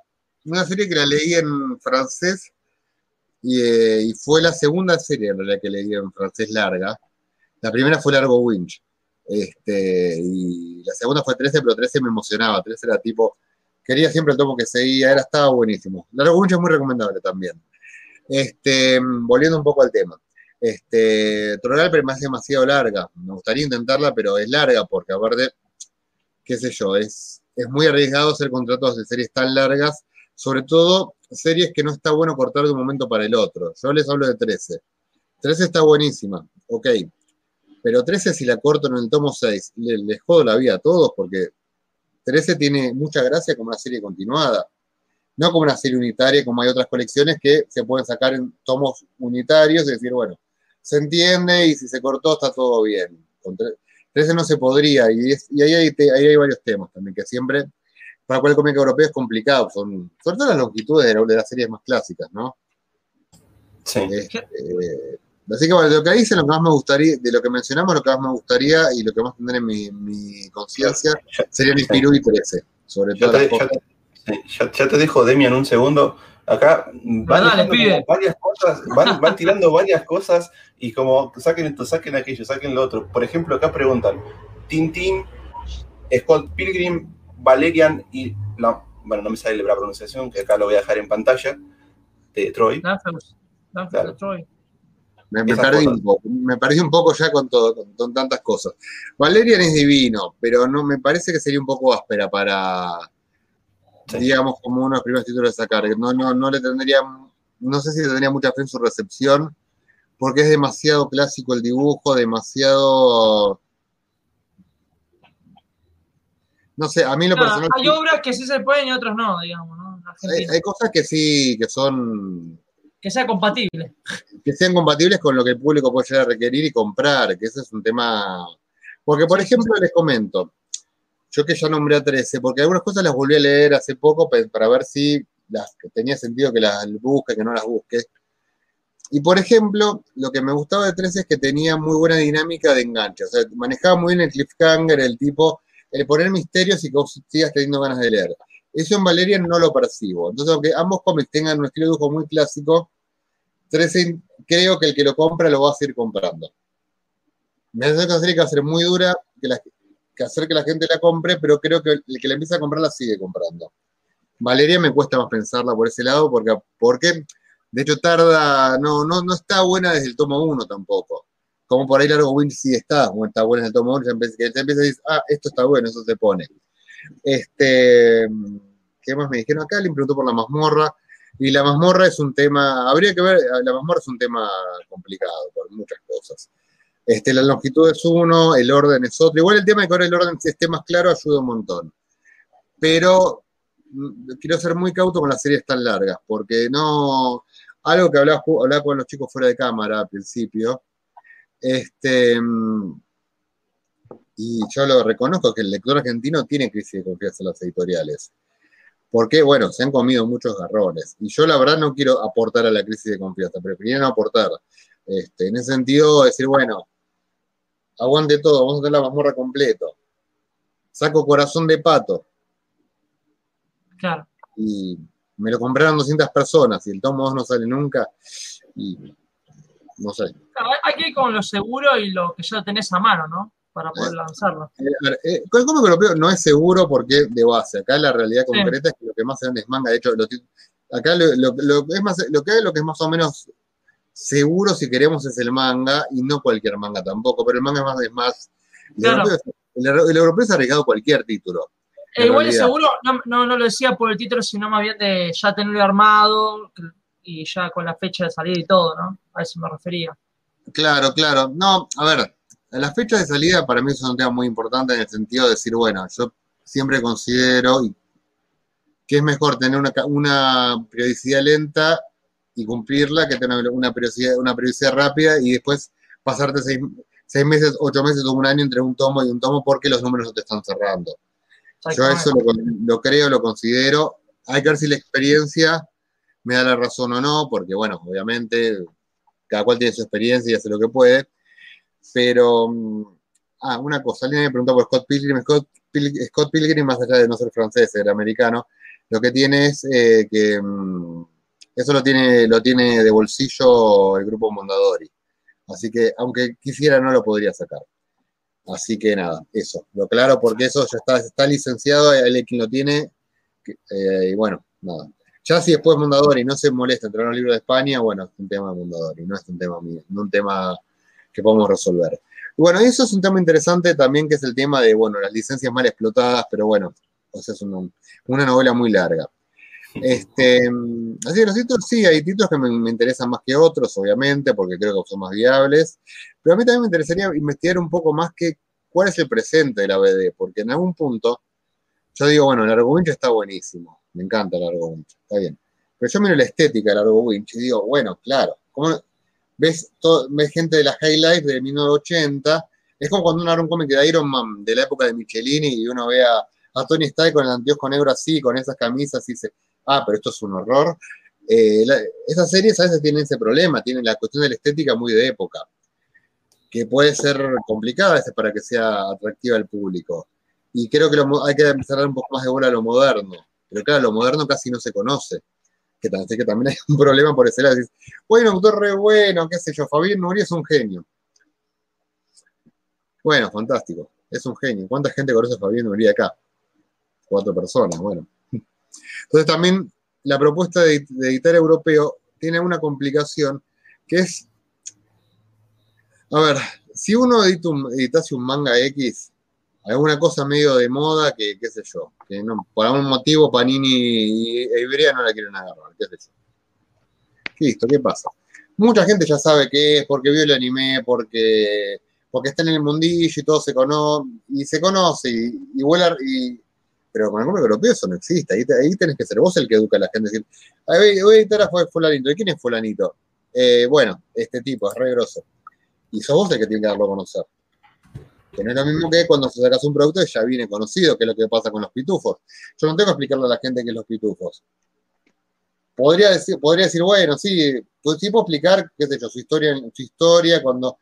una serie que la leí en francés eh, y, fue la segunda serie en realidad que leí en francés larga. La primera fue Largo Winch. Este, y la segunda fue 13, pero 13 me emocionaba. 13 era tipo, quería siempre el tomo que seguía, era, estaba buenísimo. Largo Winch es muy recomendable también. Este, volviendo un poco al tema. Este, Troral pero es demasiado larga. Me gustaría intentarla, pero es larga porque aparte, qué sé yo, es, es muy arriesgado hacer contratos de series tan largas, sobre todo series que no está bueno cortar de un momento para el otro. Yo les hablo de 13. 13 está buenísima, ok. Pero 13 si la corto en el tomo 6, les, jodo la vida a todos porque 13 tiene mucha gracia como una serie continuada no como una serie unitaria, como hay otras colecciones que se pueden sacar en tomos unitarios y decir, bueno, se entiende y si se cortó está todo bien. Con 13 no se podría y, ahí, hay, varios temas también que siempre, para cualquier cómic europeo es complicado, son sobre todo las longitudes de, las series más clásicas, ¿no? Sí. Este, así que bueno, de lo que dice, lo que más me gustaría, de lo que mencionamos, lo que más me gustaría y lo que más tendré en mi, conciencia sería mi Spirou y 13, sobre todo ya, ya, te dejo, Demi, en un segundo. Acá van, varias cosas, van, tirando varias cosas y como saquen esto, saquen aquello, saquen lo otro. Por ejemplo, acá preguntan, Tintín, Scott Pilgrim, Valerian y la, bueno, no me sale la pronunciación, que acá lo voy a dejar en pantalla, de Troy. Me, perdí un poco, me perdí un poco ya con todo, con, tantas cosas. Valerian es divino, pero no me parece que sería un poco áspera para, digamos, como uno de los primeros títulos de sacar. No, no, no le tendría, no sé si tendría mucha fe en su recepción, porque es demasiado clásico el dibujo, demasiado... No sé, a mí lo personal... Hay obras que sí se pueden y otras no, digamos, ¿no? Hay, cosas que sí, que son... Que sean compatibles. Que sean compatibles con lo que el público puede llegar a requerir y comprar, que ese es un tema... Porque, por ejemplo, les comento, yo que ya nombré a 13, porque algunas cosas las volví a leer hace poco para ver si las, tenía sentido que las busque, que no las busque. Y por ejemplo, lo que me gustaba de 13 es que tenía muy buena dinámica de enganche. O sea, manejaba muy bien el cliffhanger, el tipo, el poner misterios y que vos sigas teniendo ganas de leer. Eso en Valerian no lo percibo. Entonces, aunque ambos cómics tengan un estilo de dibujo muy clásico, 13 creo que el que lo compra lo va a seguir comprando. Me hace que va ser muy dura, que la, hacer que la gente la compre, pero creo que el que la empieza a comprar la sigue comprando. Valeria me cuesta más pensarla por ese lado, porque, porque de hecho tarda, no, no, no está buena desde el tomo 1 tampoco. Como por ahí Largo Wind sí está, como está buena desde el tomo 1, ya empieza, empieza a decir, ah, esto está bueno, eso se pone. Este, ¿qué más me dijeron acá? Le preguntó por la mazmorra. Y la mazmorra es un tema, habría que ver, la mazmorra es un tema complicado por muchas cosas. Este, la longitud es uno, el orden es otro. Igual el tema de que ahora el orden esté más claro ayuda un montón. Pero mm, quiero ser muy cauto con las series tan largas, porque no. Algo que hablaba, hablaba con los chicos fuera de cámara al principio. Este, mm, y yo lo reconozco que el lector argentino tiene crisis de confianza en las editoriales. Porque, bueno, se han comido muchos garrones. Y yo la verdad no quiero aportar a la crisis de confianza, preferiría no aportar. Este, en ese sentido, decir, bueno, aguante todo, vamos a tener la mazmorra completo. Saco corazón de pato. Claro. Y me lo compraron 200 personas y el tomo 2 no sale nunca. Y no sé. Claro, hay que ir con lo seguro y lo que ya tenés a mano, ¿no? Para poder lanzarlo. Eh, eh, el cómic europeo no es seguro porque de base. Acá la realidad concreta es que lo que más se vende es manga. De hecho, lo, acá lo, lo, lo, es más, lo que hay, lo que es más o menos seguro si queremos es el manga y no cualquier manga tampoco, pero el manga es más, es más el, europeo, el, el europeo se ha arriesgado cualquier título. Eh, igual realidad. seguro, no, no, no lo decía por el título, sino más bien de ya tenerlo armado y ya con la fecha de salida y todo, ¿no? A eso me refería. Claro, claro. No, a ver, la fecha de salida para mí es un tema muy importante en el sentido de decir, bueno, yo siempre considero que es mejor tener una, una periodicidad lenta y cumplirla que tener una periodicidad, una periodicidad rápida y después pasarte seis, seis meses, ocho meses o un año entre un tomo y un tomo porque los números no te están cerrando. Yo eso lo, lo creo, lo considero. Hay que ver si la experiencia me da la razón o no, porque bueno, obviamente cada cual tiene su experiencia y hace lo que puede. Pero, mm, ah, una cosa, alguien me preguntó por Scott Pilgrim. Scott, Pil- Scott Pilgrim, más allá de no ser francés, era americano, lo que tiene es eh, que mm, eso lo tiene, lo tiene de bolsillo el grupo Mondadori. Así que, aunque quisiera, no lo podría sacar. Así que nada, eso. Lo claro, porque eso ya está, está licenciado, hay quien lo tiene. eh, y bueno, nada. Ya si después Mondadori no se molesta en traer un libro de España, bueno, es un tema de Mondadori, no es un tema mío, no un tema que podemos resolver. Bueno, eso es un tema interesante también, que es el tema de, bueno, las licencias mal explotadas, pero bueno, o sea, es una, novela muy larga. Este, así que los títulos, sí, hay títulos que me, me interesan más que otros, obviamente, porque creo que son más viables, pero a mí también me interesaría investigar un poco más que cuál es el presente de la BD, porque en algún punto yo digo, bueno, el Largo Winch está buenísimo, me encanta el Largo Winch, está bien. Pero yo miro la estética del Largo Winch y digo, bueno, claro, ¿cómo ves, ves gente de las High Life de 1980? Es como cuando uno abre un cómic de Iron Man de la época de Michelini y uno ve a, Tony Stark con el anteojo negro así, con esas camisas y dice, ah, pero esto es un horror. Eh, la- esas series a veces tienen ese problema, tienen la cuestión de la estética muy de época, que puede ser complicada a veces para que sea atractiva al público. Y creo que hay que empezar a un poco más de bola a lo moderno. Pero claro, lo moderno casi no se conoce. Que, también hay un problema por ese lado. Bueno, autor re bueno, qué sé yo, Fabián Nuri es un genio. Bueno, fantástico, es un genio. ¿Cuánta gente conoce a Fabián Nuri acá? Cuatro personas, bueno. Entonces también la propuesta de, de editar europeo tiene una complicación que es, a ver, si uno edita un- editase un manga X, alguna cosa medio de moda que, qué sé yo, que no, por algún motivo Panini e Iberia no la quieren agarrar, qué sé yo. Listo, ¿qué pasa? Mucha gente ya sabe qué es, porque vio el anime, porque, porque está en el mundillo y todo se conoce, y se conoce, y, y vuela, y, pero con el cómic europeo eso no existe, ahí, ahí tenés que ser vos el que educa a la gente, decir, "A ver, voy a editar a Fu- fulanito, ¿y quién es fulanito? "Eh, bueno, este tipo, es re grosso. Y sos vos el que tiene que darlo a conocer. Que no es lo mismo que cuando sacas un producto que ya viene conocido, que es lo que pasa con los pitufos. Yo no tengo que explicarle a la gente qué es los pitufos. Podría decir, podría decir bueno, sí, pues sí puedo explicar, qué sé yo, su historia, su historia cuando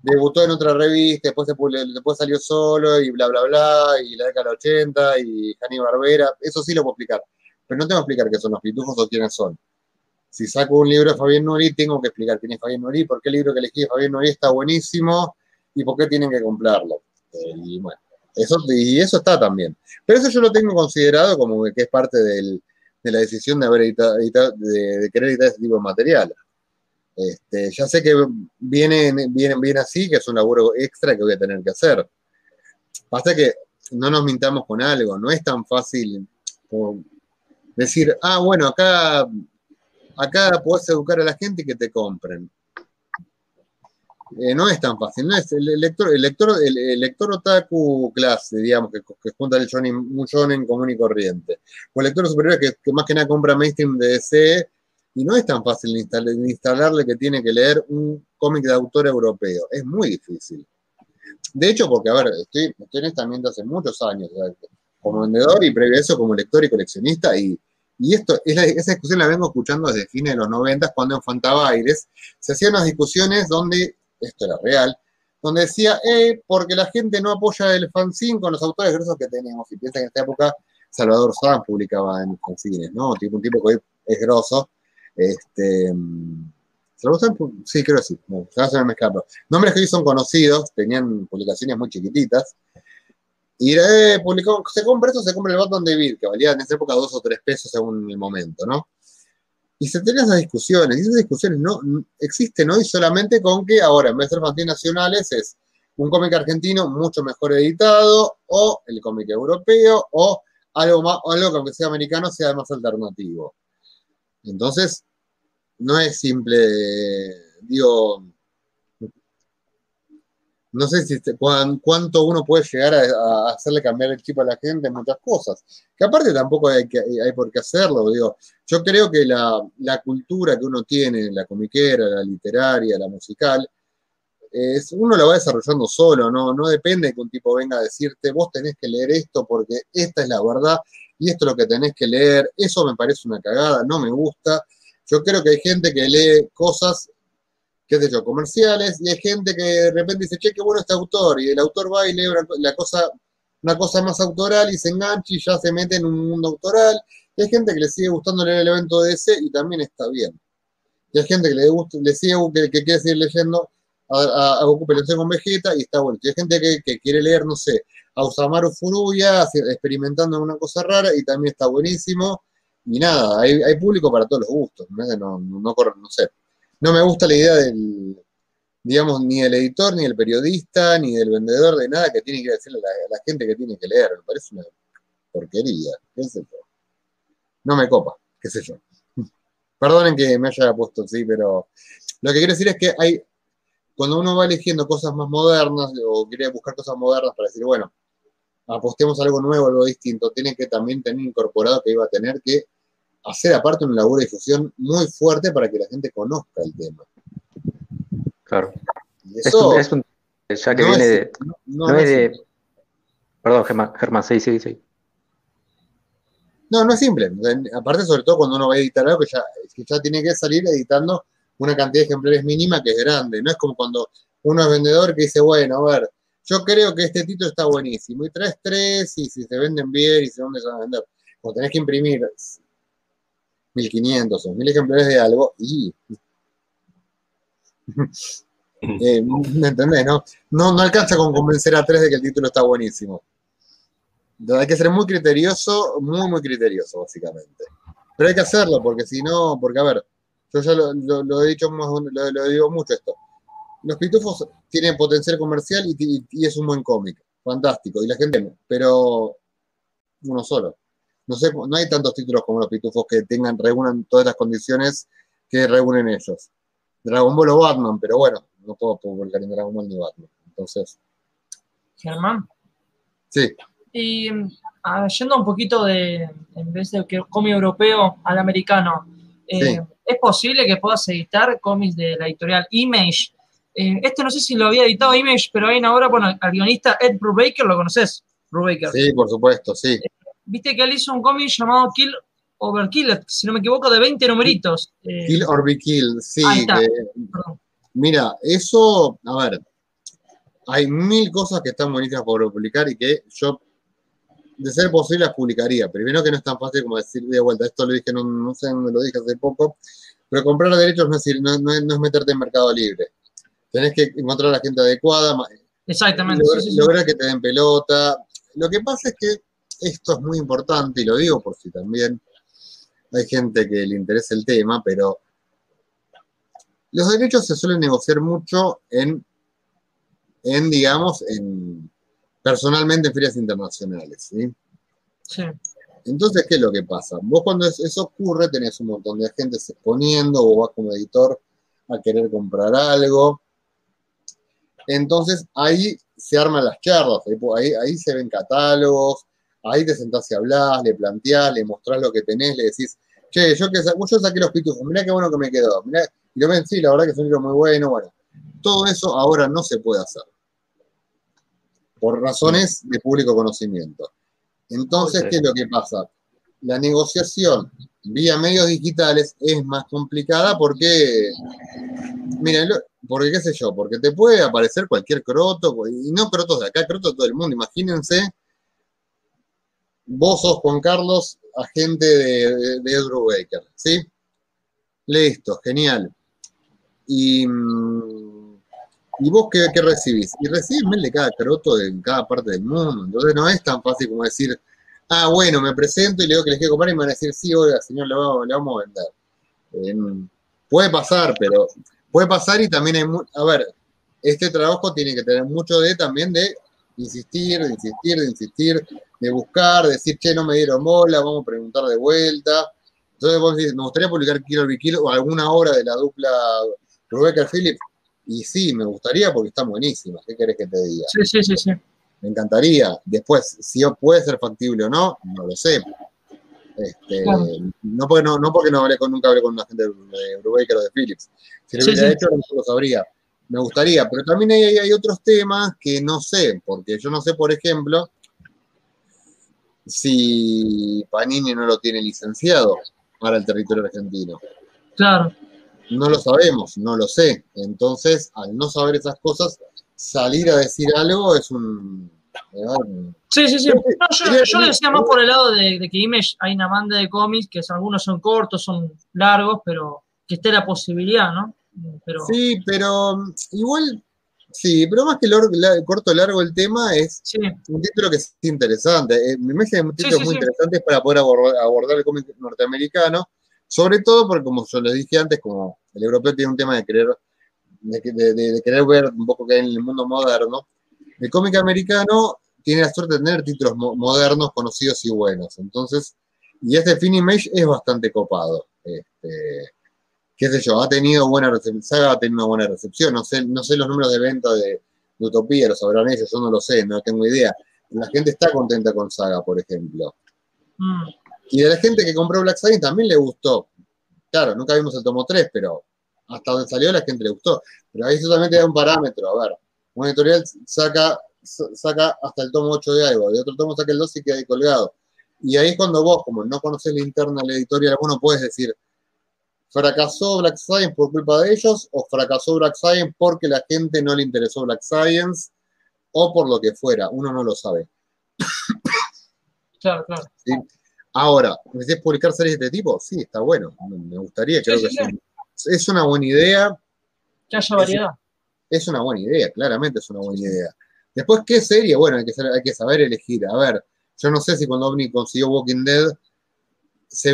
debutó en otra revista, después, se después salió solo y bla, bla, bla, y la década del 80 y Hanny Barbera, eso sí lo puedo explicar. Pero no tengo que explicar qué son los pitufos o quiénes son. Si saco un libro de Fabián Nuri, tengo que explicar quién es Fabián Nuri, por qué el libro que elegí de Fabián Nuri está buenísimo y por qué tienen que comprarlo. Eh, y bueno, eso, y eso está también. Pero eso yo lo tengo considerado como que es parte de la decisión de haber editado, editado- de, querer editar ese tipo de material. Este, ya sé que viene, viene, viene así, que es un laburo extra que voy a tener que hacer. Pasa que no nos mintamos con algo, no es tan fácil decir, ah, bueno, acá, acá podés educar a la gente y que te compren. Eh, no es tan fácil, no es el lector, el lector, el, lector otaku clase, digamos, que, que junta el shonen, un shonen común y corriente. O el lector superior que, más que nada compra mainstream de DC, y no es tan fácil instalar, instalarle que tiene que leer un cómic de autor europeo. Es muy difícil. de hecho, porque, a ver, estoy, estoy en esta ambiente hace muchos años, como vendedor y previo a eso como lector y coleccionista, y, esto, esa discusión la vengo escuchando desde fines de los 90, cuando en Fantabaires se hacían unas discusiones donde, esto era real, donde decía, eh, porque la gente no apoya el fanzine con los autores grosos que tenemos, y piensa que en esta época Salvador Sanz publicaba en fanzines, ¿no? Tipo, un tipo que es grosso, este... ¿Se lo gustan? Sí, creo que sí. No, se me escapa. Nombres que hoy son conocidos, tenían publicaciones muy chiquititas. Y eh, publicó, se compra esto, se compra el Batman David, que valía en esa época dos o tres pesos según el momento, ¿no? Y se tenían esas discusiones, y esas discusiones no, existen hoy solamente con que ahora, en vez de ser nacionales, es un cómic argentino mucho mejor editado, o el cómic europeo, o algo, más, algo que aunque sea americano sea más alternativo. Entonces, no es simple, digo, no sé si cuánto uno puede llegar a, hacerle cambiar el chip a la gente en muchas cosas. Que aparte tampoco hay, que, hay por qué hacerlo. Digo, yo creo que la, cultura que uno tiene, la comiquera, la literaria, la musical, es, uno la va desarrollando solo, ¿no? no depende de que un tipo venga a decirte, vos tenés que leer esto porque esta es la verdad y esto es lo que tenés que leer. Eso me parece una cagada, no me gusta. Yo creo que hay gente que lee cosas, qué sé yo, comerciales, y hay gente que de repente dice, che, qué bueno este autor, y el autor va y lee una, la cosa, una cosa más autoral y se engancha y ya se mete en un mundo autoral. Y hay gente que le sigue gustando leer el evento de DC y también está bien. Y hay gente que le, gusta, le sigue, que, quiere seguir leyendo a, a, Goku con Vegeta y está bueno. Y hay gente que, quiere leer, no sé, a Usamaru Furuya experimentando una cosa rara y también está buenísimo y nada, hay, público para todos los gustos, no, no, no, no sé. No me gusta la idea del, digamos, ni del editor, ni del periodista, ni del vendedor, de nada que tiene que decirle a la, gente que tiene que leer. Me parece una porquería, qué sé yo. No me copa, qué sé yo. Perdonen que me haya puesto así, pero lo que quiero decir es que hay, cuando uno va eligiendo cosas más modernas o quiere buscar cosas modernas para decir, bueno, apostemos algo nuevo, algo distinto, tiene que también tener incorporado que iba a tener que hacer aparte una labor de difusión muy fuerte para que la gente conozca el tema. Claro. eso es un, ya que viene de, no, es de... Perdón, Germán, Germán, sí, sí, sí. No, no es simple. Aparte, sobre todo cuando uno va a editar algo que ya, que ya tiene que salir editando una cantidad de ejemplares mínima que es grande. No es como cuando uno es vendedor que dice, bueno, a ver, yo creo que este título está buenísimo. Y traes tres y si se venden bien y se dónde se van a vender. Cuando tenés que imprimir 1500 o 1000 ejemplares de algo y... eh, ¿Me entendés? No? no? alcanza con convencer a tres de que el título está buenísimo. hay que ser muy criterioso, muy, muy criterioso, básicamente. Pero hay que hacerlo, porque si no, porque a ver, yo ya lo, he dicho, lo, lo digo mucho esto los pitufos tienen potencial comercial y, es un buen cómic, fantástico, y la gente, pero uno solo. No sé, no hay tantos títulos como los pitufos que tengan, reúnan todas las condiciones que reúnen ellos. Dragon Ball o Batman, pero bueno, no puedo publicar en Dragon Ball ni Batman. Entonces. Germán. Sí. Y ah, yendo un poquito de, en vez de que cómic europeo al americano, eh, ¿es posible que puedas editar cómics de la editorial Image eh, este no sé si lo había editado Image, pero hay ahora, bueno, al guionista Ed Brubaker, ¿lo conoces? Brubaker. Sí, por supuesto, sí. Viste que él hizo un cómic llamado Kill Overkill, si no me equivoco, de 20 numeritos. Eh, Kill or Kill, sí. mira, eso, a ver, hay mil cosas que están bonitas por publicar y que yo, de ser posible, las publicaría. Primero que no es tan fácil como decir de vuelta, esto lo dije, no, no sé dónde lo dije hace poco, pero comprar derechos no es, no es meterte en mercado libre tenés que encontrar a la gente adecuada. Exactamente. Lograr, que te den pelota. Lo que pasa es que esto es muy importante, y lo digo por si también hay gente que le interesa el tema, pero los derechos se suelen negociar mucho en, en digamos, en personalmente en ferias internacionales, ¿sí? Sí. Entonces, ¿qué es lo que pasa? Vos cuando eso ocurre tenés un montón de gente exponiendo, o vas como editor a querer comprar algo, entonces ahí se arman las charlas, ahí, se ven catálogos, ahí te sentás y hablas, le planteás, le mostrás lo que tenés, le decís, che, yo, que, yo saqué los pitufos, mirá qué bueno que me quedó, mirá, y lo ven, sí, la verdad que es un libro muy bueno, bueno. Todo eso ahora no se puede hacer. por razones de público conocimiento. Entonces, ¿qué es lo que pasa? La negociación vía medios digitales es más complicada porque, miren, porque qué sé yo, porque te puede aparecer cualquier croto, y no crotos de acá, crotos de todo el mundo. Imagínense, vos sos Juan Carlos, agente de, de, Edward Baker, ¿sí? Listo, genial. Y mm, ¿Y vos qué, recibís? Y recibís de cada croto de cada parte del mundo. Entonces no es tan fácil como decir, ah, bueno, me presento y le digo que les quiero comprar y me van a decir, sí, oiga, señor, le vamos, a vender. puede pasar, pero puede pasar y también hay, a ver, este trabajo tiene que tener mucho de también de insistir, de insistir, de insistir, de buscar, de decir, che, no me dieron bola, vamos a preguntar de vuelta. Entonces vos decís, me gustaría publicar Kilo Kilo o alguna obra de la dupla Rebecca Phillips y sí, me gustaría porque están buenísimas. ¿Qué querés que te diga? Sí, sí, sí, sí. Me encantaría. Después, si puede ser factible o no, no lo sé. Este, no, porque no, no porque no hablé con, nunca hablé con una gente de Brubaker o de Philips. Si lo hubiera hecho, no lo sabría. Me gustaría, pero también hay, hay otros temas que no sé, porque yo no sé, por ejemplo, si Panini no lo tiene licenciado para el territorio argentino. Claro. No lo sabemos, no lo sé. Entonces, al no saber esas cosas, salir a decir algo es un... Sí, sí, sí. yo, lo decía más por el lado de, que Image hay una banda de cómics que algunos son cortos, son largos, pero que esté la posibilidad, ¿no? Sí, pero mm, igual, sí, pero más que el corto largo el tema es un título que es interesante. Eh, me imagino un título muy interesante para poder abordar el cómic norteamericano sobre todo porque, como yo les dije antes, como el europeo tiene un tema de querer, de, querer ver un poco que hay en el mundo moderno, el cómic americano tiene la suerte de tener títulos modernos, conocidos y buenos. Entonces, y este Finimage es bastante copado. Este, qué sé yo, ha tenido buena recepción, ha tenido una buena recepción. No sé, no sé los números de venta de, Utopía, los sabrán ellos, yo no lo sé, no tengo idea. La gente está contenta con Saga, por ejemplo. Mm. Y de la gente que compró Black Science también le gustó. Claro, nunca vimos el tomo 3, pero hasta donde salió la gente le gustó. Pero ahí solamente da un parámetro. A ver, un editorial saca, saca hasta el tomo 8 de algo, de otro tomo saca el 2 y queda ahí colgado. Y ahí es cuando vos, como no conoces la interna de la editorial, vos no puedes decir, fracasó Black Science por culpa de ellos, o fracasó Black Science porque la gente no le interesó Black Science, o por lo que fuera. Uno no lo sabe. Claro, claro. ¿Sí? Ahora, ¿necesitas publicar series de este tipo? Sí, está bueno. Me gustaría, creo que Es, una buena idea. Que haya variedad. Es, una buena idea, claramente es una buena idea. Después, ¿qué serie? Bueno, hay que, hay que saber elegir. A ver, yo no sé si cuando OVNI consiguió Walking Dead se,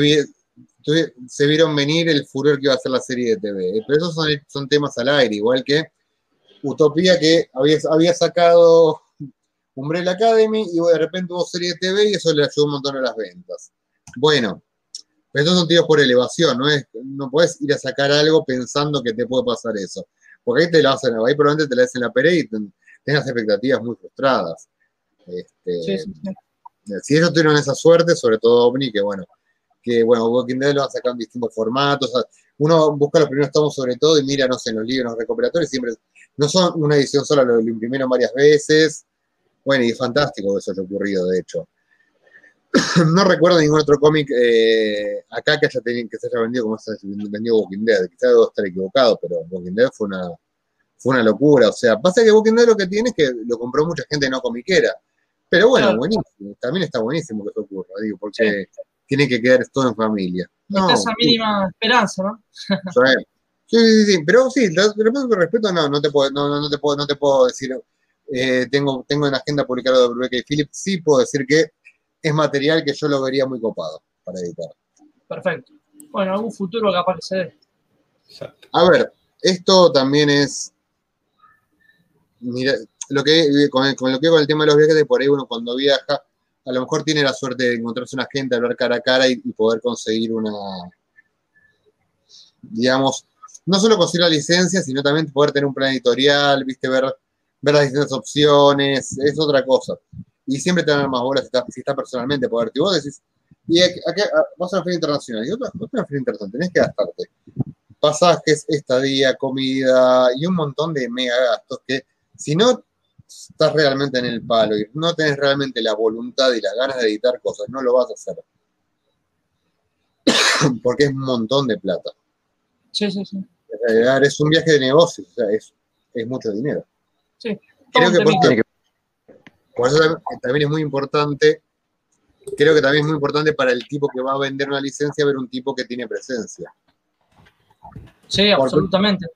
se vieron venir el furor que iba a ser la serie de TV. Pero esos son, son temas al aire, igual que Utopía que había, había sacado Umbrella Academy y de repente hubo serie de TV y eso le ayudó un montón a las ventas. Bueno, pero estos son tiros por elevación, no es, no puedes ir a sacar algo pensando que te puede pasar eso. Porque ahí te lo hacen, ahí probablemente te la hacen la pared y tengas expectativas muy frustradas. Este, si ellos tuvieron esa suerte, sobre todo OVNI, que bueno, que bueno, Walking Dead lo han sacado en distintos formatos. uno busca los primeros tomos sobre todo y mira, no sé, en los libros recuperatorios siempre no son una edición sola, lo imprimieron varias veces. Bueno, y es fantástico que eso haya ocurrido, de hecho. no recuerdo ningún otro cómic eh, acá que, haya tenido, que se haya vendido como se ha vendido Walking Dead. Quizás debo estar equivocado, pero Walking Dead fue una, fue una locura. O sea, pasa que Walking Dead lo que tiene es que lo compró mucha gente no comiquera. Pero bueno, buenísimo. También está buenísimo que eso ocurra, digo, porque tiene que quedar todo en familia. No, esa mínima esperanza, ¿no? sí, sí, sí, pero sí, lo, respeto, no, no te puedo, no, no, te puedo, no te puedo decir eh, tengo, tengo en la agenda publicado de Brubeck y Philip, sí puedo decir que es material que yo lo vería muy copado para editar. Perfecto. Bueno, algún futuro capaz que se dé. A ver, esto también es. Mira, lo que, con, lo que con el tema de los viajes, de por ahí uno cuando viaja, a lo mejor tiene la suerte de encontrarse una gente, hablar cara a cara y, poder conseguir una. Digamos, no solo conseguir la licencia, sino también poder tener un plan editorial, viste, ver ver las distintas opciones, es otra cosa. Y siempre te dan más bolas si estás personalmente poder. Y vos decís, y aquí, vas a una feria internacional, y otra, otra feria internacional, tenés que gastarte pasajes, estadía, comida y un montón de mega gastos que si no estás realmente en el palo y no tenés realmente la voluntad y las ganas de editar cosas, no lo vas a hacer. Porque es un montón de plata. Sí, sí, sí. Es un viaje de negocios, o sea, es, es mucho dinero. Sí. Creo que por eso, por eso tam- también es muy importante, creo que también es muy importante para el tipo que va a vender una licencia ver un tipo que tiene presencia. Sí, absolutamente.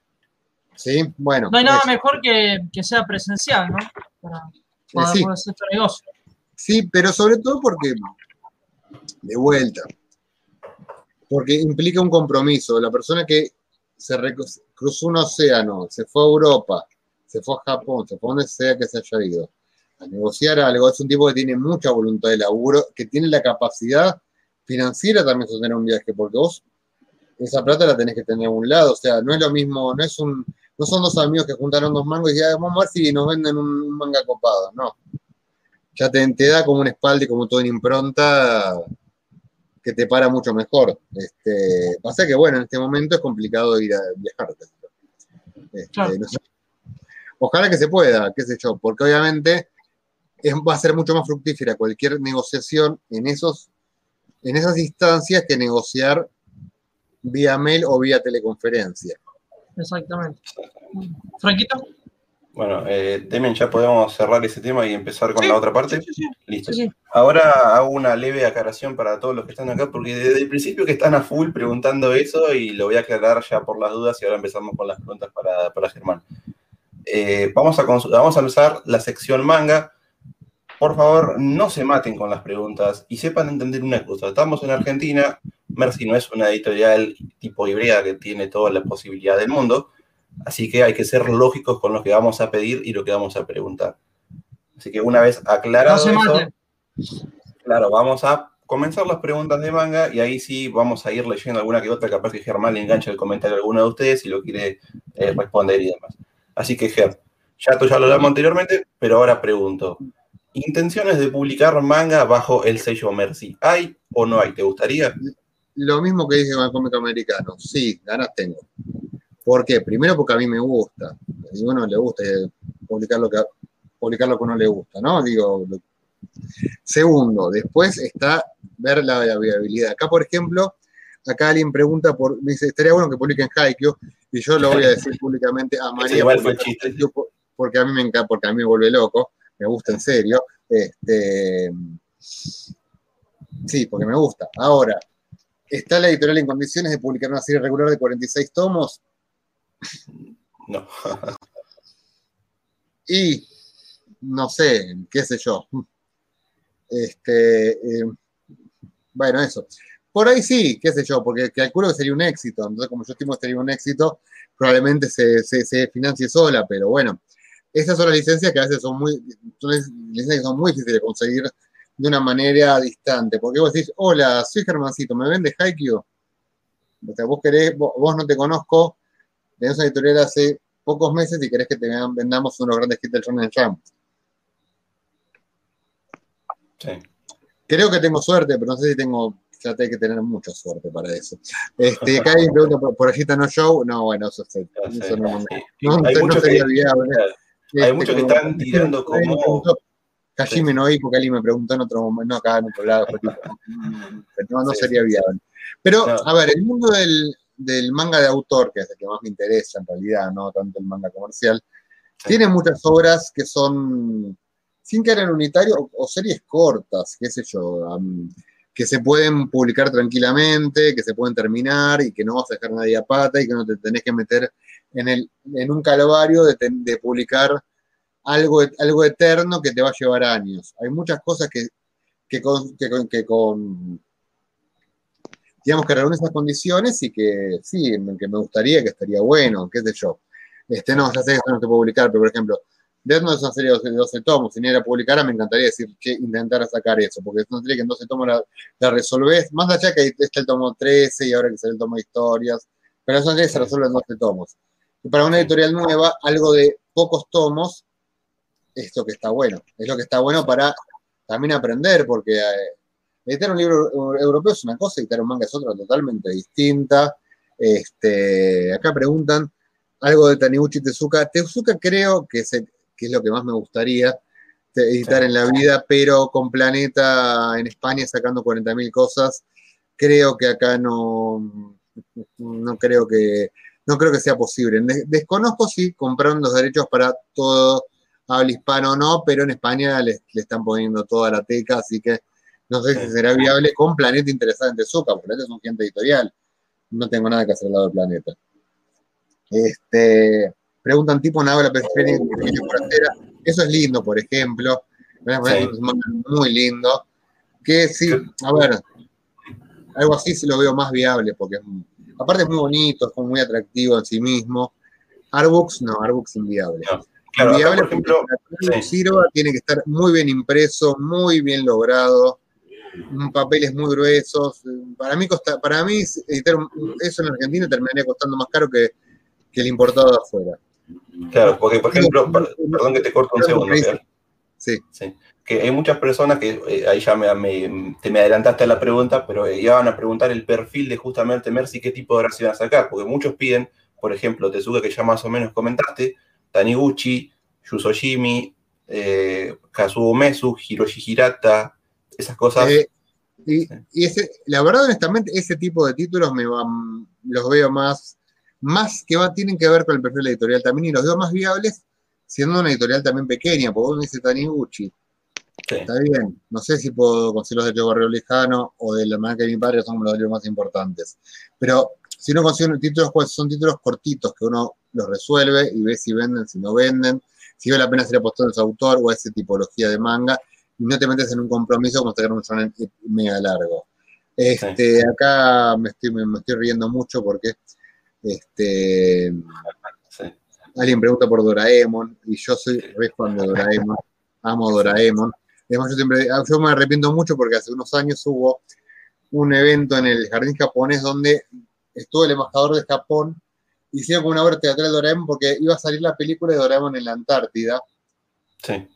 ¿Sí? Bueno. No hay nada eso. mejor que, que sea presencial, ¿no? Para poder sí. poder hacer este negocio. Sí, pero sobre todo porque, de vuelta, porque implica un compromiso. La persona que se cruzó un océano, se fue a Europa, se fue a Japón, se fue a donde sea que se haya ido, a negociar algo, es un tipo que tiene mucha voluntad de laburo, que tiene la capacidad financiera también de sostener un viaje, porque vos esa plata la tenés que tener a un lado, o sea, no es lo mismo, no es un, no son dos amigos que juntaron dos mangos y ya vamos a ver si nos venden un, un manga copado, no ya te, te da como una espalda y como todo en impronta que te para mucho mejor. Este, pasa que, bueno, en este momento es complicado ir a viajar. Este, Claro. no sé. Ojalá que se pueda, qué sé yo, porque obviamente es- va a ser mucho más fructífera cualquier negociación en, esos, en esas instancias que negociar vía mail o vía teleconferencia. Exactamente. Franquito. Bueno, eh, Demian, ya podemos cerrar ese tema y empezar con Sí, la otra parte. Sí, sí, Listo. Ahora hago una leve aclaración para todos los que están acá, porque desde el principio que están a full preguntando eso y lo voy a aclarar ya por las dudas y ahora empezamos con las preguntas para, para Germán. Eh, vamos, a vamos a empezar la sección manga. Por favor, no se maten con las preguntas y sepan entender una cosa. Estamos en Argentina, Mercy no es una editorial tipo híbrida que tiene toda la posibilidad del mundo, así que hay que ser lógicos con lo que vamos a pedir y lo que vamos a preguntar. Así que una vez aclarado eso. Claro, vamos a comenzar las preguntas de manga y ahí sí vamos a ir leyendo alguna que otra, capaz que Germán le engancha el comentario a alguno de ustedes y lo quiere eh, responder y demás. Así que Ger, ya tú ya lo hablamos anteriormente, pero ahora pregunto, ¿intenciones de publicar manga bajo el sello Mercy? ¿Hay o no hay? ¿Te gustaría? Lo mismo que dije con el cómic americano, sí, ganas tengo. ¿Por qué? Primero porque a mí me gusta. A uno le gusta eh, publicar lo que, publicar lo que uno le gusta, ¿no? Digo, lo- Segundo, después está ver la, la viabilidad. Acá, por ejemplo, acá alguien pregunta por, me dice, estaría bueno que publiquen Haikyuu, y yo lo voy a decir públicamente, amaría igual fue el publicar chiste. Haikyuu por- porque a mí me encanta, porque a mí me vuelve loco, me gusta en serio. Este, sí, porque me gusta. Ahora, ¿está la editorial en condiciones de publicar una serie regular de 46 tomos? No. Y no sé, qué sé yo. Este, eh, bueno, eso. Por ahí sí, qué sé yo, porque calculo que sería un éxito. Entonces, como yo estimo que sería un éxito, probablemente se, se, se financie sola, pero bueno, esas son las licencias que a veces son muy, son licencias que son muy difíciles de conseguir de una manera distante. Porque vos decís, hola, soy Germancito, ¿me vende Haikyuu? O sea, vos querés, vos, vos no te conozco, tenés una editorial hace pocos meses y querés que te vendamos unos grandes hits del Shonen Jump. Sí. Creo que tengo suerte, pero no sé si tengo, ya tengo que tener mucha suerte para eso. Este, acá hay pregunta por, por Agita No Show. No, bueno, eso, eso no, Hay sería que- viable. Hay Este, muchos que como- están tirando como... preguntó Hajime no porque alguien me preguntó en otro momento, no acá en otro lado, pero no, no Sí, sería viable. Pero, No. a ver, el mundo del, del manga de autor, que es el que más me interesa en realidad, no tanto el manga comercial, Sí. tiene muchas obras que son, sin caer en unitario, o, o series cortas, qué sé yo, que se pueden publicar tranquilamente, que se pueden terminar y que no vas a dejar nadie a pata y que no te tenés que meter en, el, en un calvario de publicar algo, algo eterno que te va a llevar años. Hay muchas cosas que, que, con, que, con- que con- digamos que reúnen esas condiciones y que sí, que me gustaría, que estaría bueno, qué sé yo. Este, no, ya sé que eso no se puede publicar, pero por ejemplo, Death Note es una serie de 12, de 12 tomos, si ni era publicara, me encantaría decir que intentara sacar eso, porque es una serie que en 12 tomos la, la resolvés, más allá que está el tomo 13 y ahora que sale el tomo de historias, pero es una serie que se resuelve en 12 tomos. Y para una editorial nueva, algo de pocos tomos es lo que está bueno. Es lo que está bueno para también aprender, porque eh, editar un libro eu- europeo es una cosa, editar un manga es otra totalmente distinta. Este, acá preguntan algo de Taniguchi Tezuka. Tezuka creo que, se, que que es lo que más me gustaría editar en la vida, pero con Planeta en España sacando 40.000 cosas, creo que acá no, no creo que no creo que sea posible. Desconozco si compraron los derechos para todo habla hispano o no, pero en España le, están poniendo toda la teca, así que no sé si será viable con Planeta Interesante Zucca, porque Planeta es un cliente editorial. No tengo nada que hacer al lado del Planeta. Este, preguntan tipo Nave la periferia Eso es lindo, por ejemplo. Es muy lindo. Que sí, a ver, algo así se lo veo más viable, porque aparte es muy bonito, es muy atractivo en sí mismo. Arbooks, no, Arbooks inviable. Claro, por ejemplo, tiene que estar muy bien impreso, muy bien logrado, papeles muy gruesos. Para mí, costa, para mí editar eso en Argentina terminaría costando más caro que, el importado de afuera. Claro, porque por ejemplo, perdón que te corto un segundo. Sí. sí. Que hay muchas personas que, eh, ahí ya me, te me adelantaste a la pregunta, pero eh, iban a preguntar el perfil de justamente Mercy, qué tipo de obras iban a sacar, porque muchos piden, por ejemplo, Tezuka, que ya más o menos comentaste, Taniguchi, Yusoshimi, eh, Kazuo Mesu, Hiroshi Hirata, esas cosas. Eh, y, ese, la verdad, honestamente, ese tipo de títulos me van, los veo más, más que va, tienen que ver con el perfil editorial también y los veo más viables siendo una editorial también pequeña, porque uno dice Taniguchi. Está bien, no sé si puedo conseguir los de Barrio Lejano o de la manera que mi padre son los más importantes. Pero si uno consigue títulos, pues son títulos cortitos que uno los resuelve y ve si venden, si no venden, si vale la pena ser apostado a su autor o a esa tipología de manga, y no te metes en un compromiso como sacar un shonen mega largo. Este, Acá me estoy, me, estoy riendo mucho porque este, alguien pregunta por Doraemon y yo soy re fan de Doraemon, amo Doraemon. Además, yo, siempre, yo me arrepiento mucho porque hace unos años hubo un evento en el jardín japonés donde estuvo el embajador de Japón hicieron como una obra teatral de Doraemon porque iba a salir la película de Doraemon en la Antártida. Sí.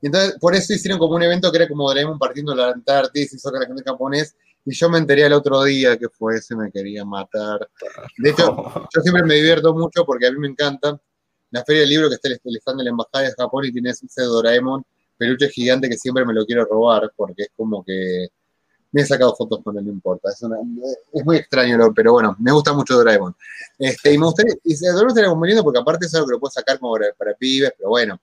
Y entonces, por eso hicieron como un evento que era como Doraemon partiendo la Antártida y se hizo con la gente japonés. Y yo me enteré el otro día que fue ese, me quería matar. De hecho, yo siempre me divierto mucho porque a mí me encanta la feria del libro que está el, el stand de la Embajada de Japón y tiene ese Doraemon, peluche gigante que siempre me lo quiero robar porque es como que me he sacado fotos con él, no importa. Es, muy extraño, pero bueno, me gusta mucho Doraemon. Este, y me gustaría, y Doraemon estaría muy lindo porque aparte es algo que lo puedo sacar como para, pibes, pero bueno,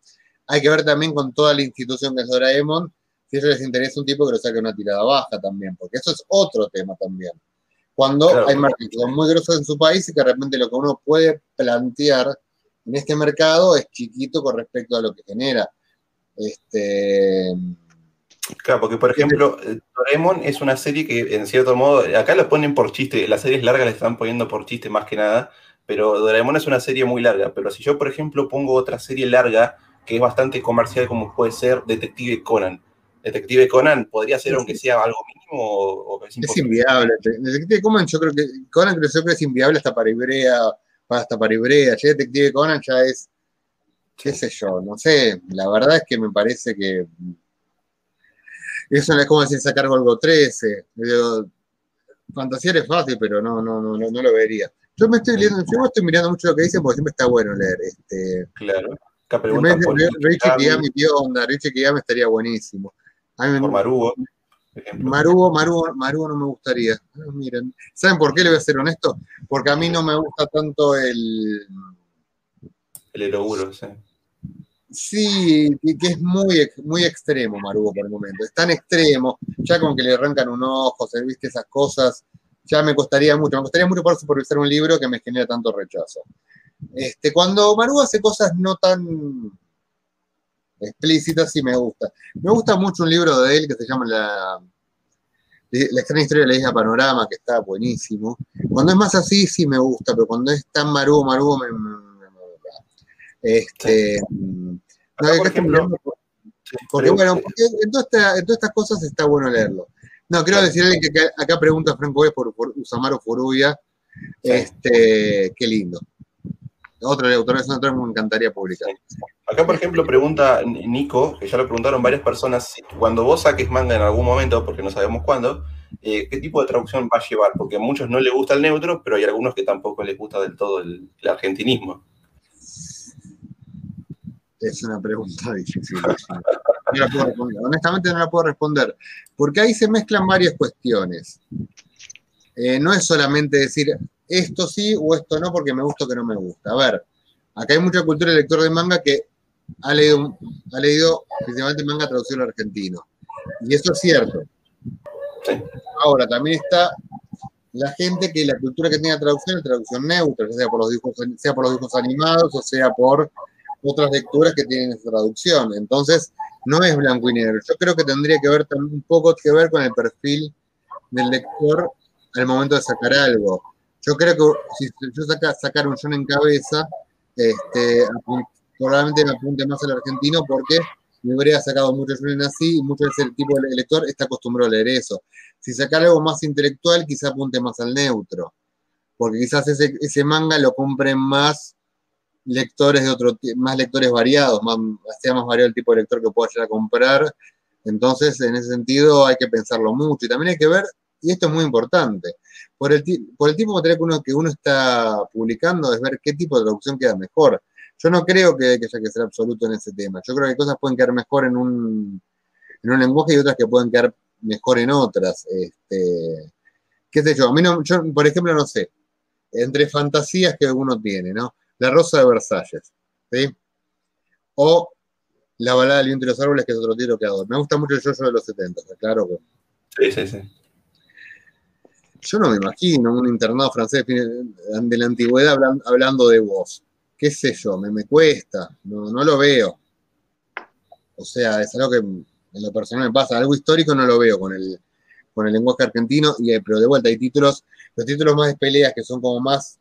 hay que ver también con toda la institución que es Doraemon, si ellos les interesa un tipo que lo saque una tirada baja también, porque eso es otro tema también. Cuando hay marcas muy grosos en su país y que de repente lo que uno puede plantear en este mercado es chiquito con respecto a lo que genera. Este, Claro, porque por ejemplo, eh, Doraemon es una serie que en cierto modo, acá la ponen por chiste, las series largas la están poniendo por chiste más que nada, pero Doraemon es una serie muy larga, pero si yo por ejemplo pongo otra serie larga que es bastante comercial como puede ser Detective Conan, Detective Conan podría ser aunque sea algo mínimo o, es, es, inviable. Detective Conan yo creo que Conan creo que es inviable hasta para Ibrea, hasta para Ibrea, ya Detective Conan ya es qué sé yo, no sé, la verdad es que me parece que eso no es como decir sacar Golgo 13. fantasía es fácil, pero no, no, no, no, lo vería. Yo me estoy leyendo, yo estoy mirando mucho lo que dicen porque siempre está bueno leer. Este, claro. Richie Kiyami, ¿qué onda? Richie estaría buenísimo. A mí me, por Marugo. Marugo, Marugo, Marugo no me gustaría. Ah, miren, ¿saben por qué le voy a ser honesto? Porque a mí no me gusta tanto el. El Eroguro, sí. Sí, que es muy, muy extremo Marugo por el momento. Es tan extremo, ya con que le arrancan un ojo, se viste esas cosas, ya me costaría mucho. Me costaría mucho poder supervisar un libro que me genera tanto rechazo. Este, cuando Marugo hace cosas no tan explícitas, sí me gusta. Me gusta mucho un libro de él que se llama La, la extraña historia de la isla Panorama, que está buenísimo. Cuando es más así, sí me gusta, pero cuando es tan Marugo, Marugo me este, por ejemplo, porque, bueno, en, todas estas cosas está bueno leerlo. No, quiero decirle que acá, pregunta Franco B por, por Usamaro Furuya. Este, qué lindo. Otro autor, es otro me encantaría publicar. Acá, por ejemplo, pregunta Nico, que ya lo preguntaron varias personas, cuando vos saques manga en algún momento, porque no sabemos cuándo, eh, ¿qué tipo de traducción va a llevar? Porque a muchos no les gusta el neutro, pero hay algunos que tampoco les gusta del todo el argentinismo. Es una pregunta difícil. Honestamente no la puedo responder, porque ahí se mezclan varias cuestiones. Eh, no es solamente decir esto sí o esto no porque me gusta o que no me gusta. A ver, acá hay mucha cultura de lector de manga que ha leído, ha leído principalmente manga traducido al argentino. Y eso es cierto. Ahora, también está la gente que la cultura que tiene traducción es traducción neutra, sea por los dibujos, sea por los dibujos animados o sea por otras lecturas que tienen esa traducción. Entonces, no es blanco y negro. Yo creo que tendría que ver un poco que ver con el perfil del lector al momento de sacar algo. Yo creo que si yo saca, sacar un John en cabeza, este, probablemente me apunte más al argentino porque me habría sacado mucho Shonen así y muchas veces el tipo de lector está acostumbrado a leer eso. Si sacar algo más intelectual, quizá apunte más al neutro, porque quizás ese, ese manga lo compren más lectores de otro más lectores variados, más, sea más variado el tipo de lector que pueda llegar a comprar. Entonces, en ese sentido, hay que pensarlo mucho. Y también hay que ver, y esto es muy importante, por el, por el tipo de material que uno, que uno está publicando, es ver qué tipo de traducción queda mejor. Yo no creo que, haya que ser absoluto en ese tema. Yo creo que cosas pueden quedar mejor en un, en un lenguaje y otras que pueden quedar mejor en otras. Este, ¿Qué sé yo? A mí no, yo, por ejemplo, no sé, entre fantasías que uno tiene, ¿no? La Rosa de Versalles, ¿sí? O La balada del viento y los árboles, que es otro tiro que adoro. Me gusta mucho el yo de los 70, claro Sí, sí, sí. Yo no me imagino un internado francés de la antigüedad hablando de vos. ¿Qué sé yo? Me, me cuesta, no, no lo veo. O sea, es algo que en lo personal me pasa. Algo histórico no lo veo con el, con el lenguaje argentino, y, pero de vuelta hay títulos, los títulos más de peleas que son como más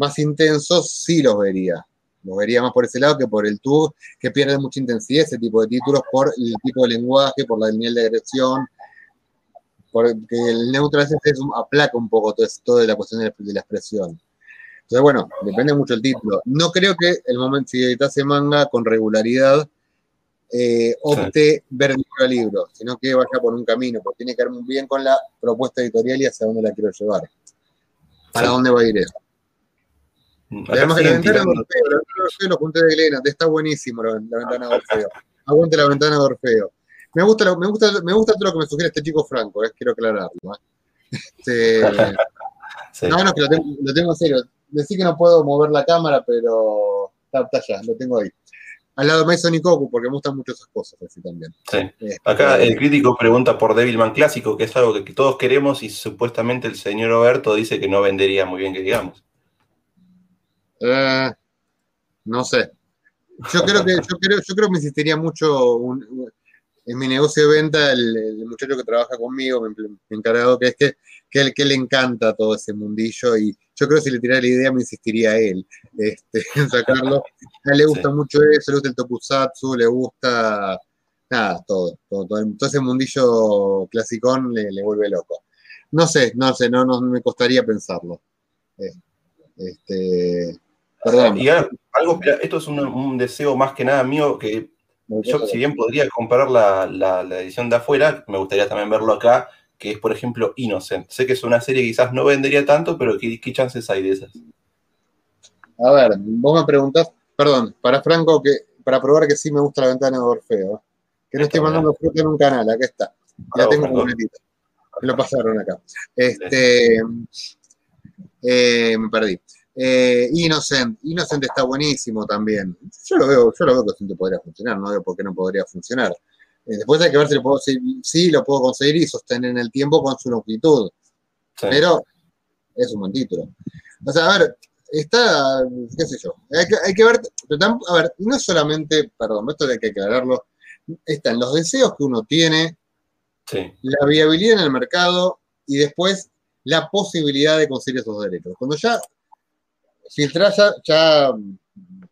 más intensos, sí los vería. Los vería más por ese lado que por el tour, que pierde mucha intensidad ese tipo de títulos por el tipo de lenguaje, por la nivel de agresión, porque el neutral es un, aplaca un poco todo, toda la cuestión de la, expresión. Entonces, bueno, depende mucho el título. No creo que el momento, si editase manga con regularidad, eh, opte ver libro a libro, sino que vaya por un camino, porque tiene que ver muy bien con la propuesta editorial y hacia dónde la quiero llevar. ¿Para dónde va a ir eso? Además, la ventana de Orfeo, la ventana de Orfeo lo junté de Elena, está buenísimo la, ventana de Orfeo. Aguante la ventana de Orfeo. Me gusta, me gusta, me gusta todo lo que me sugiere este chico Franco, eh, quiero aclararlo. ¿eh? Este, No, no, que lo tengo, lo tengo en serio. Decí que no puedo mover la cámara, pero está, está allá, lo tengo ahí. Al lado de Mason y Coco, porque me gustan mucho esas cosas así también. Sí. Este, Acá el crítico pregunta por Devilman Clásico, que es algo que todos queremos y supuestamente el señor Roberto dice que no vendería muy bien que digamos. Eh, no sé. Yo creo que yo creo, yo creo que me insistiría mucho en mi negocio de venta el, muchacho que trabaja conmigo, mi, encargado, que es que, que, que le encanta todo ese mundillo y yo creo que si le tirara la idea me insistiría a él este, en sacarlo. A él le gusta mucho eso, le gusta el tokusatsu, le gusta nada, todo, todo, todo, ese mundillo clasicón le, vuelve loco. No sé, no sé, no, no me costaría pensarlo. Eh, este, y algo, esto es un, deseo más que nada mío que yo, si bien podría comprar la, edición de afuera, me gustaría también verlo acá, que es, por ejemplo, Innocent. Sé que es una serie que quizás no vendería tanto, pero ¿qué, chances hay de esas? A ver, vos me preguntás, perdón, para Franco, que para probar que sí me gusta la ventana de Orfeo, que no estoy mandando fruta en un canal, acá está. Ya tengo un completito. Me lo pasaron acá. Este, eh, me perdí. Eh, Innocent, Innocent está buenísimo también. Yo lo veo, yo lo veo que podría funcionar, no veo por qué no podría funcionar. Eh, después hay que ver si lo puedo, si, lo puedo conseguir y sostener en el tiempo con su longitud. Pero es un buen título. O sea, a ver, está, qué sé yo, hay que, ver, a ver, no es solamente, perdón, esto hay que aclararlo, están los deseos que uno tiene, la viabilidad en el mercado y después la posibilidad de conseguir esos derechos. Cuando ya filtrar ya,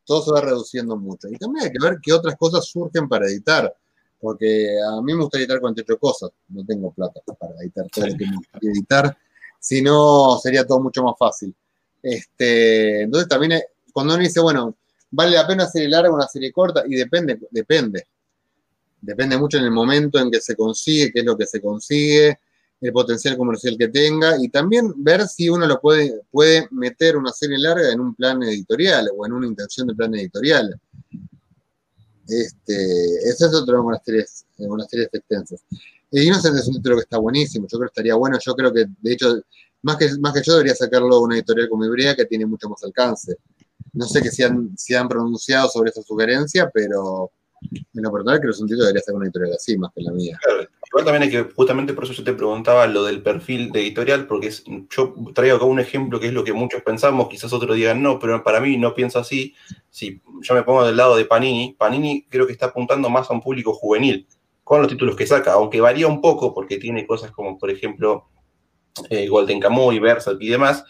todo se va reduciendo mucho. Y también hay que ver qué otras cosas surgen para editar, porque a mí me gusta editar 48 cosas, no tengo plata para editar todo lo que me gustaría editar, si no sería todo mucho más fácil. Este, entonces también cuando uno dice, bueno, vale la pena serie larga o una serie corta, y depende, depende. Depende mucho en el momento en que se consigue, qué es lo que se consigue, el potencial comercial que tenga y también ver si uno lo puede, puede meter una serie larga en un plan editorial o en una intención de plan editorial. Este, ese es otro de monasterios, de monasterios extensos. Y Innocent es un título que está buenísimo, yo creo que estaría bueno, yo creo que, de hecho, más que, más que yo debería sacarlo una editorial como Ibrea que tiene mucho más alcance. No sé que si han, si han pronunciado sobre esa sugerencia, pero en lo personal creo que es un título que debería sacar una editorial así, más que la mía. Igual también hay que, justamente por eso yo te preguntaba lo del perfil de editorial, porque es- yo traigo acá un ejemplo que es lo que muchos pensamos, quizás otros digan no, pero para mí no pienso así. Si yo me pongo del lado de Panini, Panini creo que está apuntando más a un público juvenil con los títulos que saca, aunque varía un poco porque tiene cosas como, por ejemplo, eh, Golden Kamuy, Versailles y demás.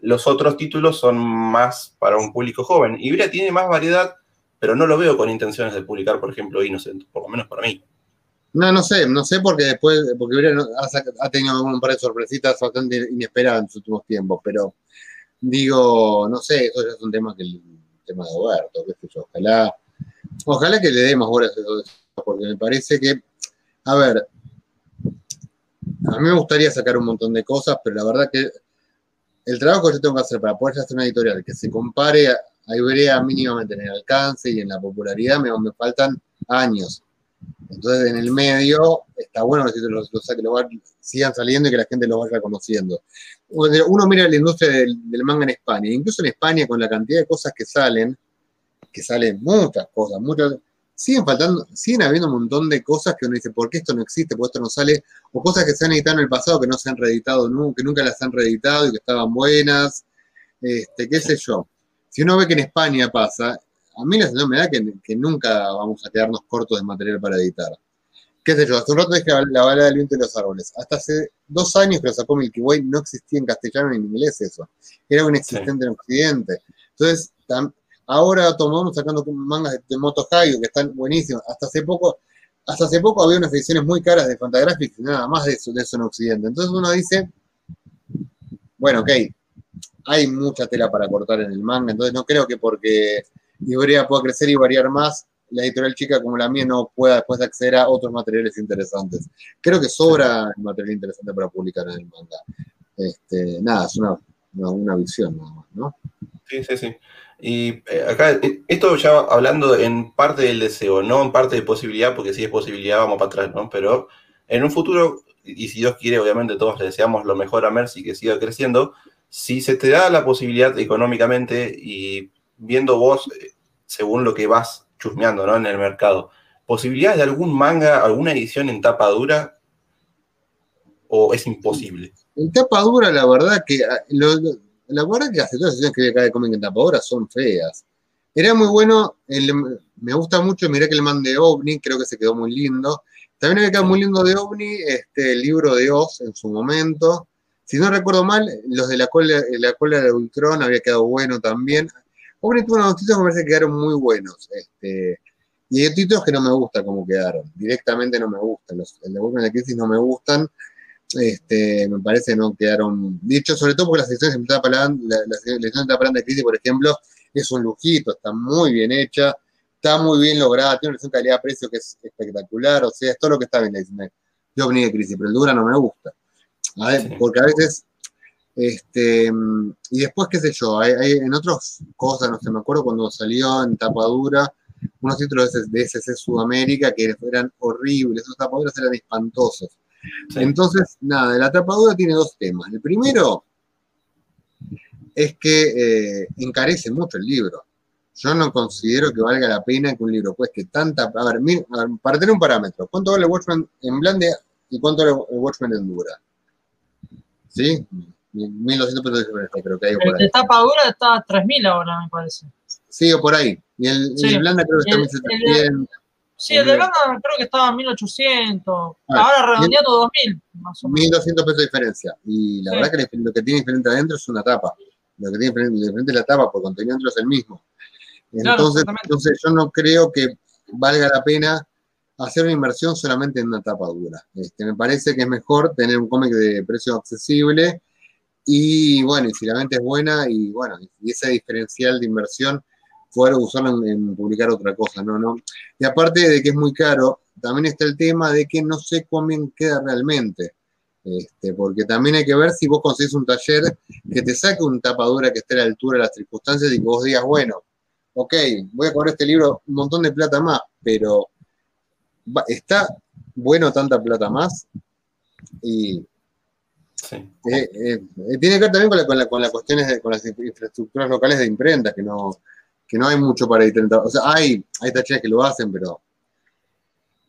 Los otros títulos son más para un público joven. Ibrea tiene más variedad, pero no lo veo con intenciones de publicar, por ejemplo, Innocent, por lo menos para mí. No, no sé, no sé porque después, porque ha, tenido un par de sorpresitas bastante inesperadas en sus últimos tiempos, pero digo, no sé, eso ya es un tema que el tema de Roberto, qué sé yo, ojalá, ojalá que le dé más horas a eso, porque me parece que, a ver, a mí me gustaría sacar un montón de cosas, pero la verdad que el trabajo que yo tengo que hacer para poder hacer una editorial que se compare a, a Ibrea mínimamente en el alcance y en la popularidad, me, me faltan años. Entonces, en el medio, está bueno que los los, que lo sigan saliendo y que la gente los vaya conociendo. Uno mira la industria del, del manga en España, incluso en España, con la cantidad de cosas que salen, que salen muchas cosas, muchas, siguen faltando, siguen habiendo un montón de cosas que uno dice, ¿por qué esto no existe? ¿Por qué esto no sale? O cosas que se han editado en el pasado que no se han reeditado nunca, que nunca las han reeditado y que estaban buenas, este, qué sé yo. Si uno ve que en España pasa, a mí la sensación me da que, que nunca vamos a quedarnos cortos de material para editar. Qué sé yo, hace un rato dije la bala del viento y los árboles. Hasta hace dos años que lo sacó Milky Way, no existía en castellano ni en inglés eso. Era un existente en Occidente. Entonces, tam- ahora tomamos sacando mangas de, de Moto que están buenísimos. Hasta hace poco, hasta hace poco había unas ediciones muy caras de Fantagraphics y nada más de eso, de eso en Occidente. Entonces uno dice, bueno, ok, hay mucha tela para cortar en el manga, entonces no creo que porque Ibrea pueda crecer y variar más, la editorial chica como la mía no pueda después acceder a otros materiales interesantes. Creo que sobra material interesante para publicar en el manga. Este, nada, es una, una, una visión nada más, ¿no? Sí, sí, sí. Y eh, acá, eh, esto ya hablando en parte del deseo, no en parte de posibilidad, porque si es posibilidad vamos para atrás, ¿no? Pero en un futuro, y si Dios quiere, obviamente todos le deseamos lo mejor a Mercy, que siga creciendo, si se te da la posibilidad económicamente y viendo vos, eh, según lo que vas chusmeando, ¿no? En el mercado, ¿posibilidades de algún manga, alguna edición en tapa dura? ¿O es imposible? En tapa dura, la verdad que ah, la verdad que las ediciones que acá de cómic en tapa dura son feas. Era muy bueno, me gusta mucho, mirá que el man de OVNI, creo que se quedó muy lindo. También había quedado muy lindo de OVNI, este, el libro de Oz en su momento. Si no recuerdo mal, los de la cola, la cola de Ultron había quedado bueno también. OVNI tuvo unos títulos me parece que quedaron muy buenos. Este, y hay títulos que no me gusta cómo quedaron. Directamente no me gustan. Los, el de Wolverine de Crisis no me gustan. Este, me parece que no quedaron. Dicho, sobre todo porque las ediciones en tapa la, la, de de crisis, por ejemplo, es un lujito, está muy bien hecha, está muy bien lograda, tiene una relación calidad-precio que es espectacular, o sea, es todo lo que está bien la edición de de crisis, pero el dura no me gusta. A ver, Sí. Porque a veces, este, y después, qué sé yo, hay, hay en otras cosas, no sé, me acuerdo cuando salió en tapa dura unos títulos de SC Sudamérica que eran horribles, esos tapaduras eran espantosos. Sí. Entonces, nada, la tapadura tiene dos temas. El primero es que eh, encarece mucho el libro. Yo no considero que valga la pena que un libro cueste tanta. A ver, mi- a ver, para tener un parámetro, ¿cuánto vale Watchmen en blande y cuánto vale Watchmen en dura? ¿Sí? 1200 pesos de diferencia, creo que hay El por de ahí. tapa dura está a 3.000 ahora, me parece. Sí, o por ahí. Y el, Sí. el blanda creo que está El- 1700. Sí, el de Blanda creo que estaba a 1.800. Ah, ahora redondeando 2.000, más o menos. 1200 pesos de diferencia. Y la Sí. verdad que lo que tiene diferente adentro es una tapa. Lo que tiene diferente, es la tapa, porque el contenido dentro es el mismo. Entonces, entonces yo no creo que valga la pena hacer una inversión solamente en una tapa dura. Este, me parece que es mejor tener un cómic de precio accesible y bueno, y si la venta es buena y bueno, y ese diferencial de inversión poder usarlo en, en publicar otra cosa, ¿no? ¿no? Y aparte de que es muy caro, también está el tema de que no sé cuán bien queda realmente. Este, porque también hay que ver si vos conseguís un taller que te saque un tapadura que esté a la altura de las circunstancias y que vos digas, bueno, ok, voy a cobrar este libro un montón de plata más, pero ¿está bueno tanta plata más? Y eh, eh, tiene que ver también con, la, con, las cuestiones, con las infraestructuras locales de imprenta, que no, que no hay mucho para intentar. O sea, hay, hay tacheras que lo hacen, pero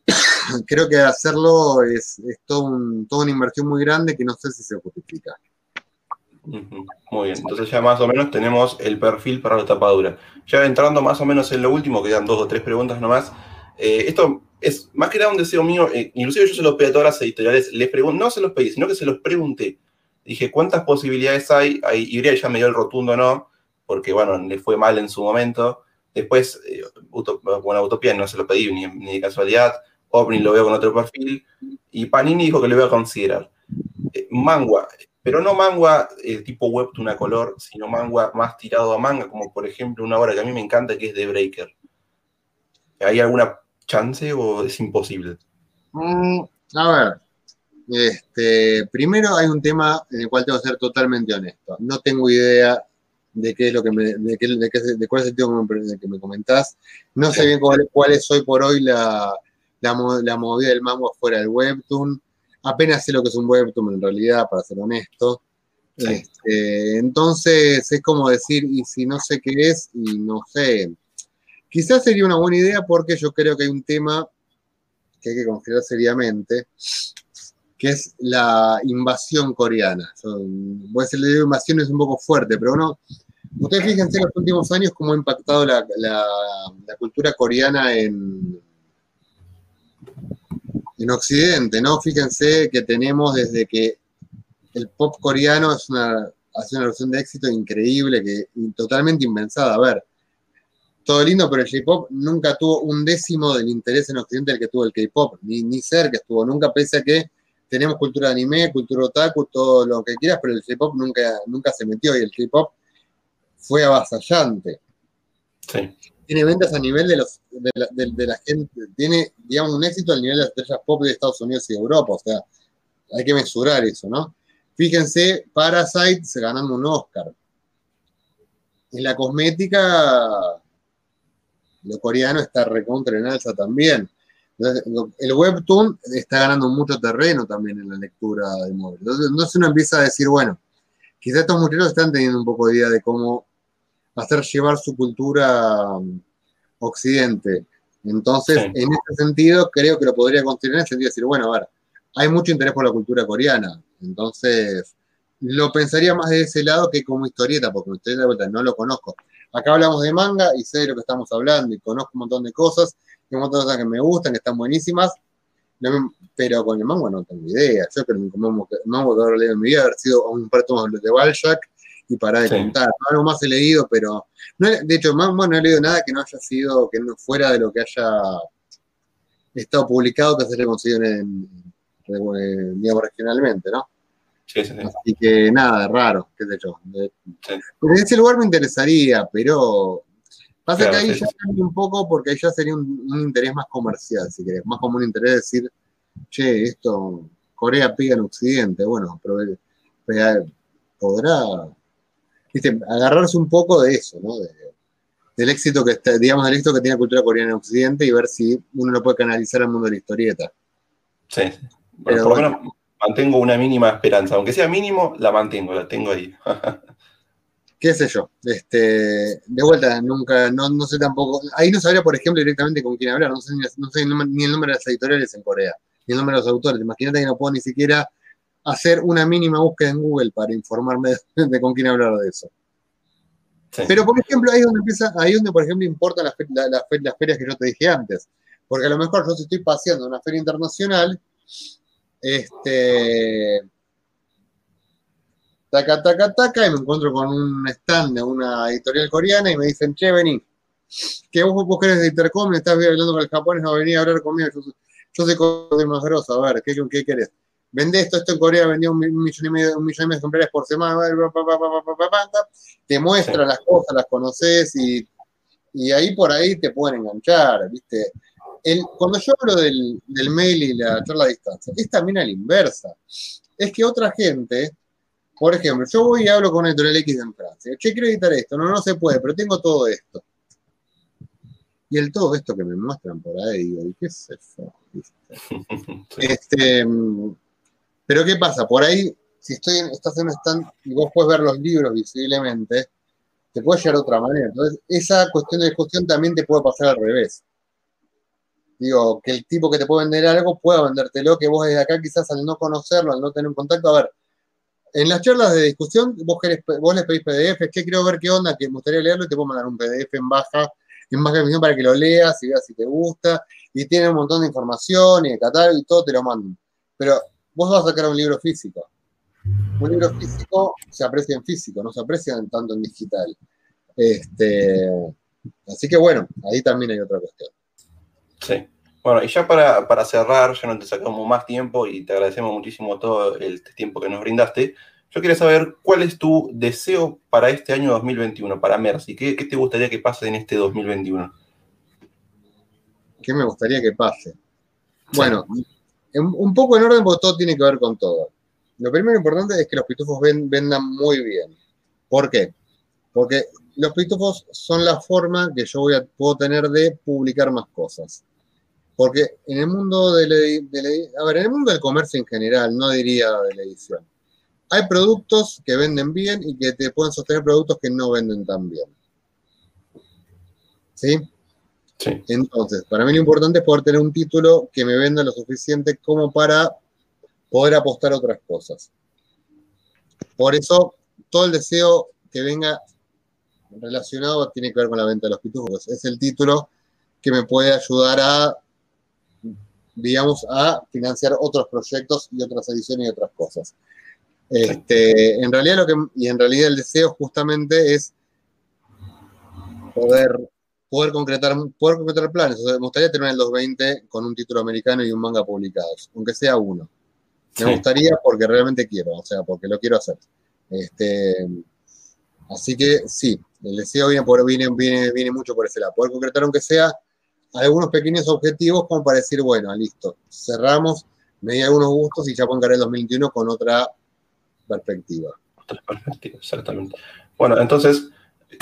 creo que hacerlo es, es todo toda una inversión muy grande que no sé si se justifica. Muy bien, entonces ya más o menos tenemos el perfil para la tapadura. Ya entrando más o menos en lo último, quedan dos o tres preguntas nomás. Eh, esto es más que nada un deseo mío, eh, inclusive yo se lo pedí a todas las editoriales, les pregunto, no se los pedí, sino que se los pregunté. Dije, ¿cuántas posibilidades hay? Ahí Ibrea ya me dio el rotundo no, porque bueno, le fue mal en su momento. Después, eh, bueno, Utopía no se lo pedí ni, ni de casualidad. OVNI lo veo con otro perfil. Y Panini dijo que lo iba a considerar. Mangua, pero no manga eh, tipo webtoon a color, sino manga más tirado a manga, como por ejemplo una obra que a mí me encanta que es The Breaker. ¿Hay alguna chance o es imposible? Mm, a ver, este, primero hay un tema en el cual tengo que ser totalmente honesto. No tengo idea de qué es lo que me, de, qué, de, cuál es el tema que me comentás. No sé bien cuál, cuál, es hoy por hoy la, la, la movida del manga fuera del webtoon apenas sé lo que es un webtoon en realidad, para ser honesto. Este, entonces es como decir, y si no sé qué es, y no sé. Quizás sería una buena idea porque yo creo que hay un tema que hay que considerar seriamente, que es la invasión coreana. voy a decirle invasión es un poco fuerte, pero no. Ustedes fíjense en los últimos años cómo ha impactado la cultura coreana en, en Occidente, ¿no? Fíjense que tenemos desde que el pop coreano es una, hace una versión de éxito increíble, que totalmente inventada. A ver, todo lindo, pero el J-pop nunca tuvo un décimo del interés en Occidente del que tuvo el K-pop, ni, ni cerca estuvo, nunca, pese a que tenemos cultura de anime, cultura otaku, todo lo que quieras, pero el J-pop nunca, nunca se metió y el K-pop fue avasallante. Sí tiene ventas a nivel de, los, de, la, gente, tiene, digamos, un éxito al nivel de las estrellas pop de Estados Unidos y Europa, o sea, hay que mesurar eso, ¿no? Fíjense, Parasite se ganando un Oscar. En la cosmética, lo coreano está recontra en alza también. El webtoon está ganando mucho terreno también en la lectura de móvil. Entonces, uno empieza a decir, bueno, quizás estos muchachos están teniendo un poco de idea de cómo hacer llevar su cultura um, occidente. Entonces, en ese sentido, creo que lo podría considerar en el sentido de decir, bueno, a ver, hay mucho interés por la cultura coreana. Entonces, lo pensaría más de ese lado que como historieta, porque historieta de vuelta no lo conozco. Acá hablamos de manga y sé de lo que estamos hablando y conozco un montón de cosas, y un montón de cosas que me gustan, que están buenísimas, pero con el manga no tengo idea. Yo creo que el manga que haber leído en mi vida haber sido un par de Balzac y para de contar. Algo más he leído, pero de hecho, más, no he leído nada que no haya sido, que no fuera de lo que haya estado publicado, que se haya conseguido en, digamos, regionalmente, ¿no? Sí, sí, Así que nada, raro, qué sé yo. En ese lugar me interesaría, pero pasa que ahí ya cambia un poco porque ahí ya sería un, interés más comercial, si querés, más como un interés de decir, che, esto, Corea pega en Occidente, bueno, pero, podrá agarrarse un poco de eso, ¿no? del éxito que está, digamos, del éxito que tiene la cultura coreana en Occidente y ver si uno lo puede canalizar al mundo de la historieta. Sí, Pero, por lo menos mantengo una mínima esperanza, aunque sea mínimo, la mantengo, la tengo ahí. qué sé yo, este, de vuelta, nunca, no, no, sé tampoco, ahí no sabría, por ejemplo, directamente con quién hablar, no sé, no sé ni el nombre de las editoriales en Corea, ni el nombre de los autores, imagínate que no puedo ni siquiera hacer una mínima búsqueda en Google para informarme de, con quién hablar de eso. Pero, por ejemplo, ahí es donde empieza, ahí donde, por ejemplo, importan las, ferias que yo te dije antes. Porque a lo mejor yo si estoy paseando en una feria internacional, este, taca, taca, taca, y me encuentro con un stand de una editorial coreana y me dicen, che, vení, que vos, vos querés de Intercom, estás hablando con el japonés, no venía a hablar conmigo, yo, yo soy más grosso, a ver, ¿qué, qué querés? vende esto, esto en Corea vendió un, millón y medio, un millón y medio de ejemplares por semana, te muestra las cosas, las conoces y, y, ahí por ahí te pueden enganchar, ¿viste? El, cuando yo hablo del, del, mail y la charla a distancia, es también a la inversa. Es que otra gente, por ejemplo, yo voy y hablo con editorial X en Francia, che, quiero editar esto, no, no se puede, pero tengo todo esto. Y el todo esto que me muestran por ahí, digo, ¿y qué es eso? Este, pero ¿qué pasa? Por ahí, si estoy en, estás en un stand y vos puedes ver los libros visiblemente, te puede llegar de otra manera. Entonces, esa cuestión de discusión también te puede pasar al revés. Digo, que el tipo que te puede vender algo pueda vendértelo, que vos desde acá quizás al no conocerlo, al no tener un contacto, a ver, en las charlas de discusión vos, querés, vos les pedís PDF, que quiero ver qué onda, que me gustaría leerlo y te puedo mandar un PDF en baja, en baja definición para que lo leas y veas si te gusta, y tiene un montón de información y de catálogo y todo te lo mandan. Pero vos vas a sacar un libro físico. Un libro físico se aprecia en físico, no se aprecia tanto en digital. Este, así que bueno, ahí también hay otra cuestión. Sí. Bueno, y ya para, cerrar, ya no te sacamos más tiempo y te agradecemos muchísimo todo el tiempo que nos brindaste. Yo quería saber cuál es tu deseo para este año 2021, para Mercy. ¿Qué, qué te gustaría que pase en este 2021? ¿Qué me gustaría que pase? Bueno, un poco en orden porque todo tiene que ver con todo. Lo primero importante es que los pitufos vendan muy bien. ¿Por qué? Porque los pitufos son la forma que yo voy a, puedo tener de publicar más cosas. Porque en el mundo de la, a ver, en el mundo del comercio en general, no diría de la edición, hay productos que venden bien y que te pueden sostener productos que no venden tan bien. ¿Sí? Sí. Entonces, para mí lo importante es poder tener un título que me venda lo suficiente como para poder apostar a otras cosas. Por eso, todo el deseo que venga relacionado tiene que ver con la venta de los pitufos. Es el título que me puede ayudar a, digamos, a financiar otros proyectos y otras ediciones y otras cosas. Este, en realidad lo que, y en realidad el deseo justamente es poder, poder, concretar, poder concretar planes. me gustaría tener el 220 con un título americano y un manga publicados, aunque sea uno. Me gustaría porque realmente quiero, o sea, porque lo quiero hacer. Este, así que sí, el deseo viene, por, viene, viene, viene mucho por ese lado. Poder concretar aunque sea algunos pequeños objetivos como para decir, bueno, listo, cerramos, me di algunos gustos y ya pongaré el 2021 con otra perspectiva. Otra perspectiva, exactamente. Bueno, entonces,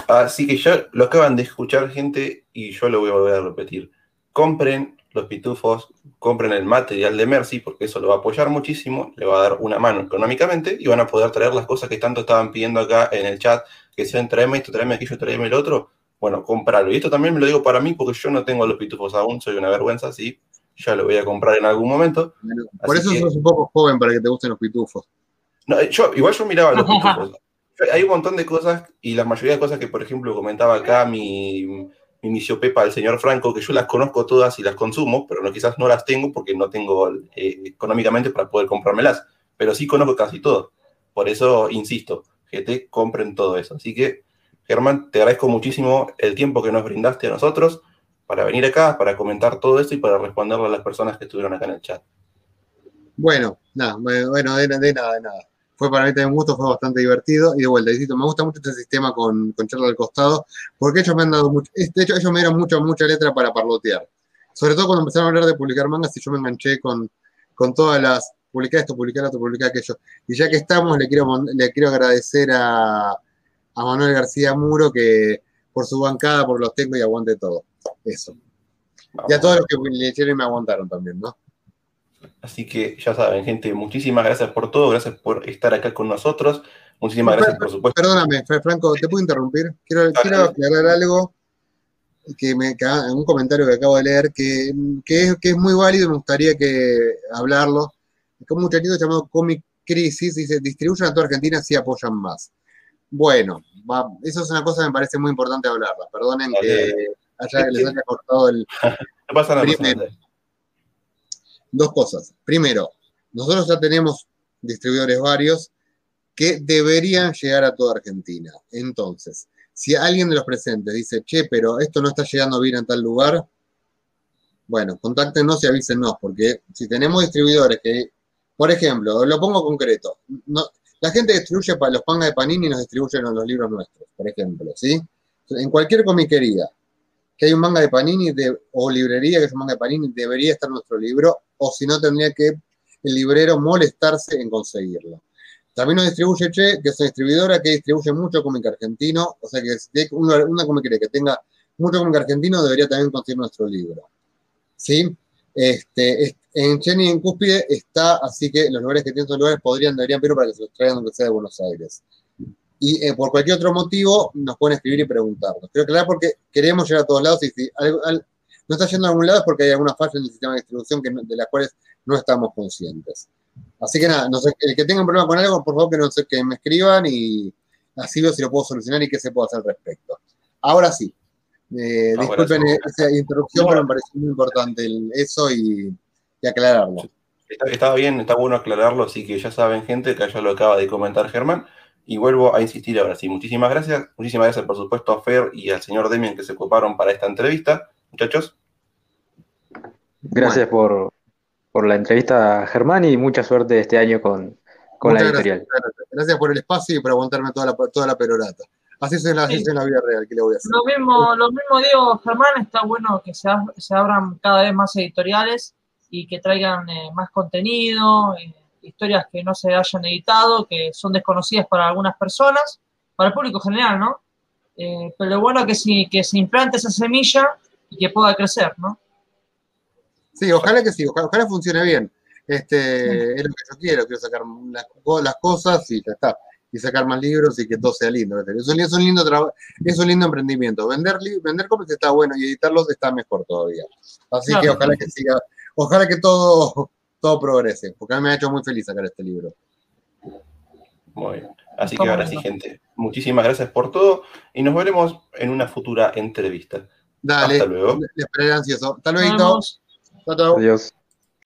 así que ya lo acaban de escuchar gente y yo lo voy a volver a repetir. Compren los pitufos, compren el material de Mercy, porque eso lo va a apoyar muchísimo, le va a dar una mano económicamente y van a poder traer las cosas que tanto estaban pidiendo acá en el chat, que sean tráeme esto, tráeme aquello, tráeme el otro. Bueno, comprarlo. Y esto también me lo digo para mí, porque yo no tengo los pitufos aún, soy una vergüenza, sí, ya lo voy a comprar en algún momento. por eso sos un poco joven para que te gusten los pitufos. No, yo, igual yo miraba los pitufos. Hay un montón de cosas y la mayoría de cosas que, por ejemplo, comentaba acá mi inició Pepa del señor Franco, que yo las conozco todas y las consumo, pero no, quizás no las tengo porque no tengo eh, económicamente para poder comprármelas, pero sí conozco casi todo. Por eso insisto, GT, compren todo eso. Así que, Germán, te agradezco muchísimo el tiempo que nos brindaste a nosotros para venir acá, para comentar todo esto y para responderle a las personas que estuvieron acá en el chat. Bueno, nada, bueno, de, nada, de nada fue para mí también un gusto, fue bastante divertido. Y de vuelta, me gusta mucho este sistema con, con charla al costado, porque ellos me han dado mucho, de hecho, ellos me dieron mucha, mucha letra para parlotear. Sobre todo cuando empezaron a hablar de publicar mangas y yo me enganché con, con todas las, publicar esto, publicar otro, publicar aquello. Y ya que estamos, le quiero, le quiero agradecer a, a Manuel García Muro que por su bancada, por los tengo y aguante todo. Eso. y a todos los que y me aguantaron también, ¿no? Así que ya saben, gente, muchísimas gracias por todo, gracias por estar acá con nosotros. Muchísimas gracias, por supuesto. Perdóname, Franco, ¿te puedo interrumpir? Quiero, quiero aclarar algo, que me, un comentario que acabo de leer, que, que, es, muy válido y me gustaría que hablarlo. Un muchachito llamado Comic Crisis dice, distribuyan a toda Argentina si apoyan más. Bueno, eso es una cosa que me parece muy importante hablarla. Perdonen que haya, les haya cortado el... No pasa nada dos cosas. Primero, nosotros ya tenemos distribuidores varios que deberían llegar a toda Argentina. Entonces, si alguien de los presentes dice, che, pero esto no está llegando bien en tal lugar, bueno, contáctenos y avísenos, porque si tenemos distribuidores que, por ejemplo, lo pongo concreto, la gente distribuye para los pangas de Panini y nos distribuyen los libros nuestros, por ejemplo, ¿sí? En cualquier comiquería que hay un manga de Panini o librería que es un manga de Panini, debería estar nuestro libro, o si no tendría que el librero molestarse en conseguirlo. También nos distribuye Che, que es una distribuidora que distribuye mucho cómic argentino, o sea que una, comiquería que tenga mucho que argentino debería también conseguir nuestro libro. ¿Sí? Este, en Jenny en Cúspide está, así que los lugares que tienen esos lugares podrían, deberían pedir para que se los traigan aunque sea de Buenos Aires. Y eh, por cualquier otro motivo nos pueden escribir y preguntarnos. Creo que claro porque queremos llegar a todos lados y si no está yendo a algún lado es porque hay alguna falla en el sistema de distribución que de las cuales no estamos conscientes. Así que nada, no sé, el que tenga un problema con algo, por favor que, no sé, que me escriban y así veo si lo puedo solucionar y qué se puede hacer al respecto. Ahora sí, eh, disculpen esa interrupción, pero me pareció muy importante eso y, aclararlo. Está, bien, está bueno aclararlo, así que ya saben, gente, que ya lo acaba de comentar Germán. Y vuelvo a insistir ahora sí. Muchísimas gracias. Muchísimas gracias, por supuesto, a Fer y al señor Demian que se ocuparon para esta entrevista. Muchachos. Gracias por, la entrevista, Germán, y mucha suerte este año con, la editorial. Gracias, por el espacio y por aguantarme toda la, toda la perorata. Así es, en la, vida real que le voy a hacer. Lo mismo, lo mismo digo, Germán, está bueno que se, se abran cada vez más editoriales y que traigan eh, más contenido, eh, historias que no se hayan editado, que son desconocidas para algunas personas, para el público general, ¿no? Eh, pero lo bueno es que, si, que se implante esa semilla y que pueda crecer, ¿no? Sí, ojalá que sí, ojalá, funcione bien. Este, Es lo que yo quiero, quiero sacar las, las cosas y ya está y sacar más libros y que todo sea lindo. Es un, lindo es un lindo emprendimiento. Vender, vender cómics está bueno y editarlos está mejor todavía. Así que ojalá que siga, ojalá que todo, todo progrese, porque a mí me ha hecho muy feliz sacar este libro. Muy bien. Así que ahora sí, gente, muchísimas gracias por todo y nos veremos en una futura entrevista. Dale. Hasta luego. Les esperaré ansioso. Hasta luego. Adiós.